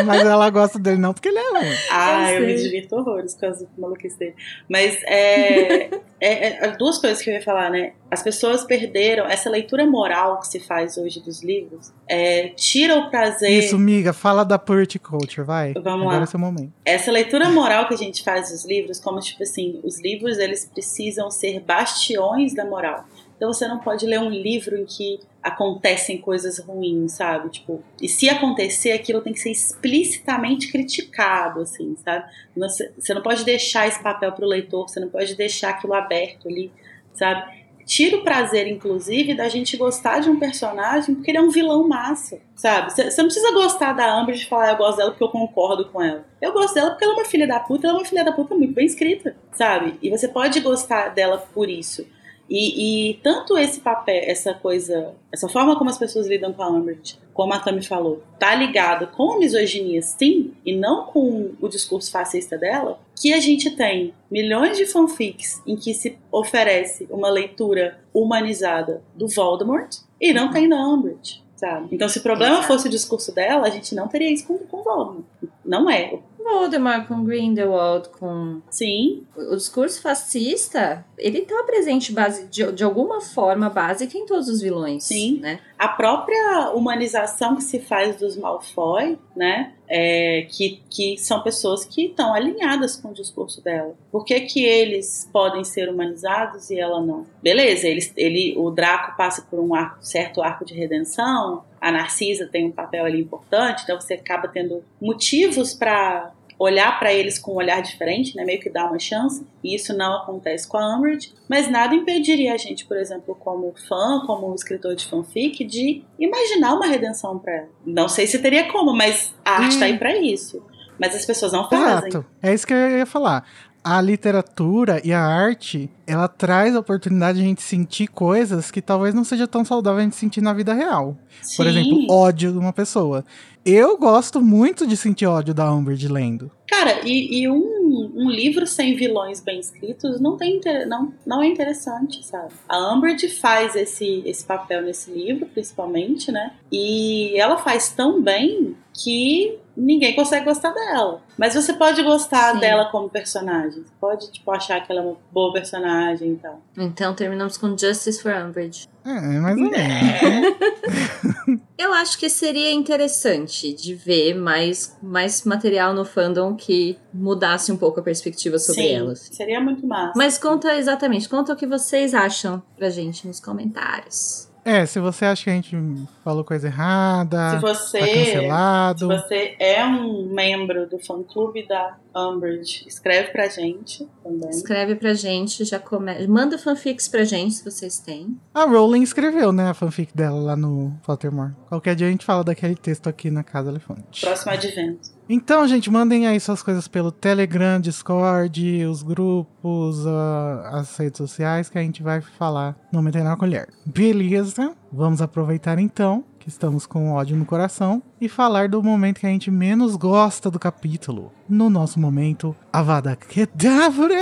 Mas ela gosta dele não porque ele é ruim. Ah, eu, Eu me divirto horrores com as maluquices dele. Mas é, é- é duas coisas que eu ia falar, né? As pessoas perderam essa leitura moral que se faz hoje dos livros. é, tira o prazer. Isso, miga, fala da Purity Culture, vai. Vamos Agora lá. é seu momento. Essa leitura moral que a gente faz dos livros, como tipo assim, os livros eles precisam ser bastiões da moral. Então você não pode ler um livro em que acontecem coisas ruins, sabe? Tipo, e se acontecer, aquilo tem que ser explicitamente criticado, assim, sabe? Você, não pode deixar esse papel pro leitor, você não pode deixar aquilo aberto ali, sabe? Tira o prazer, inclusive, da gente gostar de um personagem porque ele é um vilão massa, sabe? Você você não precisa gostar da Amber de falar, "Ah, eu gosto dela porque eu concordo com ela. Eu gosto dela porque ela é uma filha da puta, ela é uma filha da puta muito bem escrita, sabe? E você pode gostar dela por isso. E, e, tanto esse papel, essa coisa, essa forma como as pessoas lidam com a Umbridge, como a Tami falou, tá ligado com a misoginia, sim, e não com o discurso fascista dela, que a gente tem milhões de fanfics em que se oferece uma leitura humanizada do Voldemort e não tem da Umbridge. Sabe? Então, se o problema fosse o discurso dela, a gente não teria isso com, com Voldemort. Não é. Voldemort, com Grindelwald, com. Sim. O discurso fascista, ele tá presente base, de, de alguma forma básica em todos os vilões. Sim. Né? A própria humanização que se faz dos Malfoy, né? É, que, que são pessoas que estão alinhadas com o discurso dela. Por que, que eles podem ser humanizados e ela não? Beleza, eles, ele, o Draco passa por um arco, certo arco de redenção, a Narcisa tem um papel ali importante, então você acaba tendo motivos para olhar para eles com um olhar diferente, né, meio que dar uma chance, e isso não acontece com a Umbridge, mas nada impediria a gente, por exemplo, como fã, como escritor de fanfic, de imaginar uma redenção para ela. Não sei se teria como, mas a arte está aí para isso. Mas as pessoas não fazem. Exato. É isso que eu ia falar. A literatura e a arte, ela traz a oportunidade de a gente sentir coisas que talvez não seja tão saudável a gente sentir na vida real. Sim. Por exemplo, ódio de uma pessoa. Eu gosto muito de sentir ódio da Umbridge lendo. Cara, e, e um, um, livro sem vilões bem escritos não, tem, não, não é interessante, sabe? A Umbridge faz esse, esse papel nesse livro, principalmente, né? E ela faz tão bem que ninguém consegue gostar dela. Mas você pode gostar Sim. dela como personagem. Você pode, tipo, achar que ela é uma boa personagem e tal. Então terminamos com Justice for Umbridge. É, mais ou menos. Eu acho que seria interessante de ver mais, mais material no fandom que mudasse um pouco a perspectiva sobre Sim, ela. assim. seria muito massa. Mas conta exatamente, conta o que vocês acham pra gente nos comentários. É, se você acha que a gente falou coisa errada, se você, tá cancelado. se você é um membro do fã-clube da Umbridge, escreve pra gente também. Escreve pra gente, já come... manda fanfics pra gente se vocês têm. A Rowling escreveu, né, a fanfic dela lá no Pottermore. Qualquer dia a gente fala daquele texto aqui na Casa Elefante. Próximo advento. Então, gente, mandem aí suas coisas pelo Telegram, Discord, os grupos, ah, as redes sociais que a gente vai falar no Meter na Colher. Beleza? Vamos aproveitar então que estamos com ódio no coração e falar do momento que a gente menos gosta do capítulo. No nosso momento, Avada Kedavra!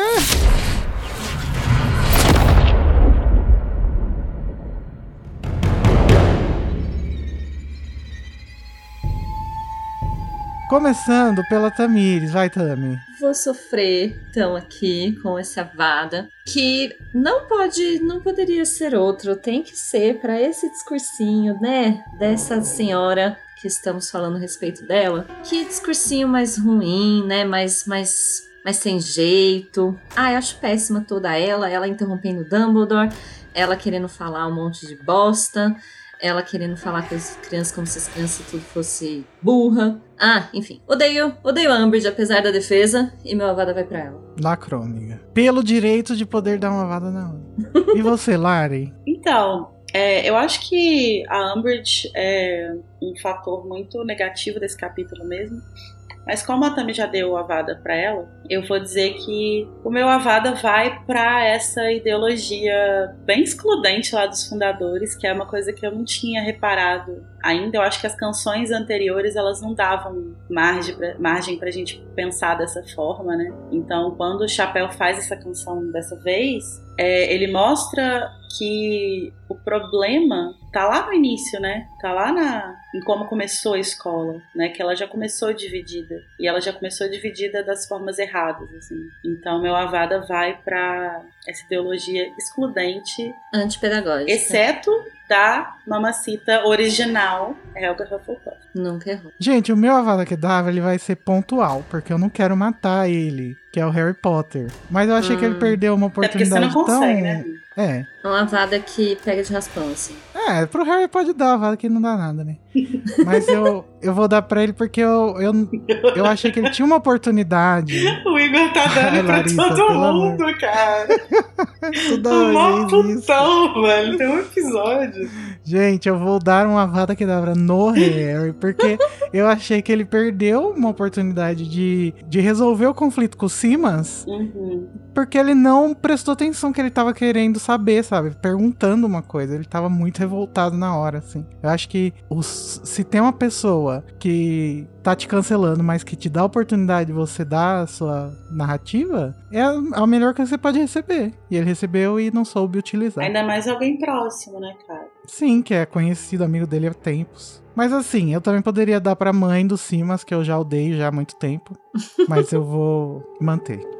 Começando pela Tamires, vai Tami. Vou sofrer então aqui com essa vada que não pode, não poderia ser outro, tem que ser para esse discursinho, né, dessa senhora que estamos falando a respeito dela. Que discursinho mais ruim, né, mais mais mais sem jeito. Ah, eu acho péssima toda ela, ela interrompendo Dumbledore, ela querendo falar um monte de bosta ela querendo falar com as crianças como se as crianças tudo fosse burra. Ah, enfim. Odeio, odeio a Umbridge, apesar da defesa, e meu avada vai pra ela. Lacrou, amiga. Pelo direito de poder dar uma vada na. E você, Lari? Então, é, eu acho que a Umbridge é um fator muito negativo desse capítulo mesmo. Mas como a Tami já deu o Avada para ela, eu vou dizer que o meu Avada vai para essa ideologia bem excludente lá dos fundadores, que é uma coisa que eu não tinha reparado ainda. Eu acho que as canções anteriores elas não davam margem pra, margem gente pensar dessa forma, né? Então, quando o Chapéu faz essa canção dessa vez, é, ele mostra que o problema tá lá no início, né? Tá lá na, em como começou a escola, né? Que ela já começou dividida. E ela já começou dividida das formas erradas, assim. Então, meu Avada vai para essa ideologia excludente, Antipedagógica. exceto da mamacita original, Helga Hufflepuff. Nunca errou. Gente, o meu Avada Kedavra ele vai ser pontual, porque eu não quero matar ele, que é o Harry Potter. Mas eu achei que ele Hum. perdeu uma Até porque você oportunidade não consegue, tão... né? É. Uma avada que pega de raspão, assim. É, pro Harry pode dar, a vada que não dá nada, né? Mas eu, eu vou dar pra ele porque eu, eu, eu achei que ele tinha uma oportunidade. O Igor tá dando Ai, pra Larissa, todo mundo, cara. Toda O isso. putão, velho. Tem um episódio. just Gente, eu vou dar uma vada quedavra no Harry, porque eu achei que ele perdeu uma oportunidade de, de resolver o conflito com o Simas, Uhum. porque ele não prestou atenção que ele tava querendo saber, sabe? Perguntando uma coisa. Ele tava muito revoltado na hora, assim. Eu acho que os, se tem uma pessoa que tá te cancelando, mas que te dá a oportunidade de você dar a sua narrativa, é a, a melhor que você pode receber. E ele recebeu e não soube utilizar. Ainda mais alguém próximo, né, cara? Sim, que é conhecido amigo dele há tempos. Mas assim, eu também poderia dar pra mãe do Simas, que eu já odeio já há muito tempo. mas eu vou manter.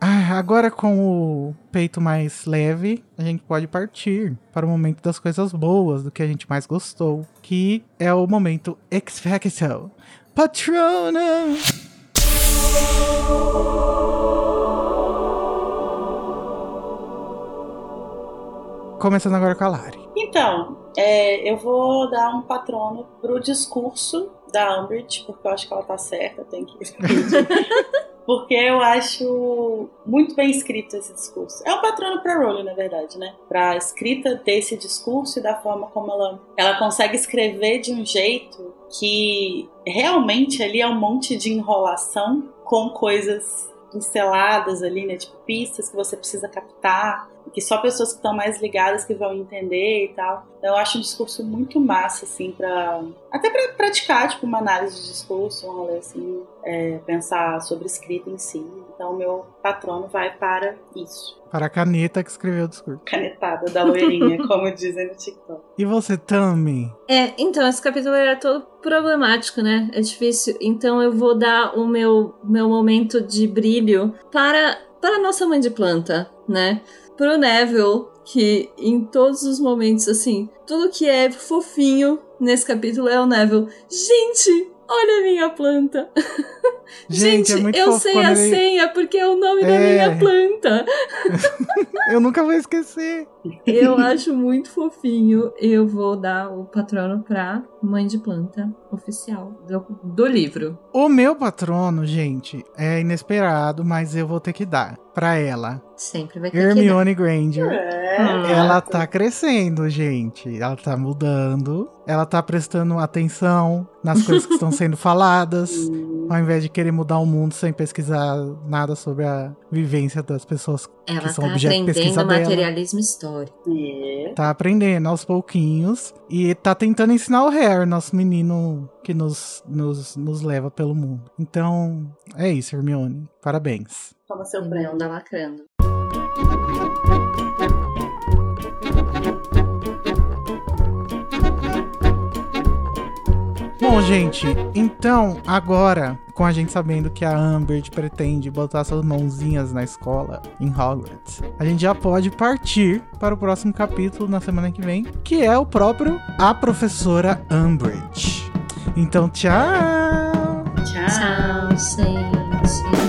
Ah, agora com o peito mais leve, a gente pode partir para o momento das coisas boas, do que a gente mais gostou, que é o momento X-Factor. Patrona! Começando agora com a Lari. Então, é, eu vou dar um patrono pro discurso da Umbridge, porque eu acho que ela tá certa, tem que Porque eu acho muito bem escrito esse discurso. É um patrono pra Rowling, na verdade, né? Pra escrita desse discurso e da forma como ela, ela consegue escrever de um jeito que realmente ali é um monte de enrolação com coisas pinceladas ali, né? Tipo pistas que você precisa captar, que só pessoas que estão mais ligadas que vão entender e tal. Então eu acho um discurso muito massa, assim, pra. Até pra praticar, tipo, uma análise de discurso, um rolê assim, é, pensar sobre escrita em si. Então o meu patrono vai para isso. Para a caneta que escreveu o discurso. Canetada da loirinha, como dizem no TikTok. E você, Tami? É, então, esse capítulo era todo problemático, né? É difícil. Então eu vou dar o meu, meu momento de brilho para, para a nossa mãe de planta, né? Pro Neville, que em todos os momentos, assim, tudo que é fofinho nesse capítulo é o Neville. Gente, olha a minha planta. Gente, é muito eu fofo sei a ele- senha porque é o nome da É. minha planta. Eu nunca vou esquecer. Eu acho muito fofinho. Eu vou dar o patrono pra mãe de planta oficial do, do livro. O meu patrono, gente, é inesperado, mas eu vou ter que dar pra ela. Sempre vai ter que dar. Hermione Granger. É. Ela tá crescendo, gente. Ela tá mudando. Ela tá prestando atenção nas coisas que estão sendo faladas. Ao invés de querer mudar o mundo sem pesquisar nada sobre a vivência das pessoas Ela que são tá objeto de pesquisa aprendendo dela. materialismo histórico. é. Tá aprendendo aos pouquinhos e tá tentando ensinar o Harry, nosso menino que nos, nos, nos leva pelo mundo. Então, é isso, Hermione. Parabéns. Toma seu Não prêmio. da lacrando. Bom, gente, então agora, com a gente sabendo que a Umbridge pretende botar suas mãozinhas na escola em Hogwarts, a gente já pode partir para o próximo capítulo na semana que vem, que é o próprio A Professora Umbridge. Então, tchau! Tchau. Tchau, gente.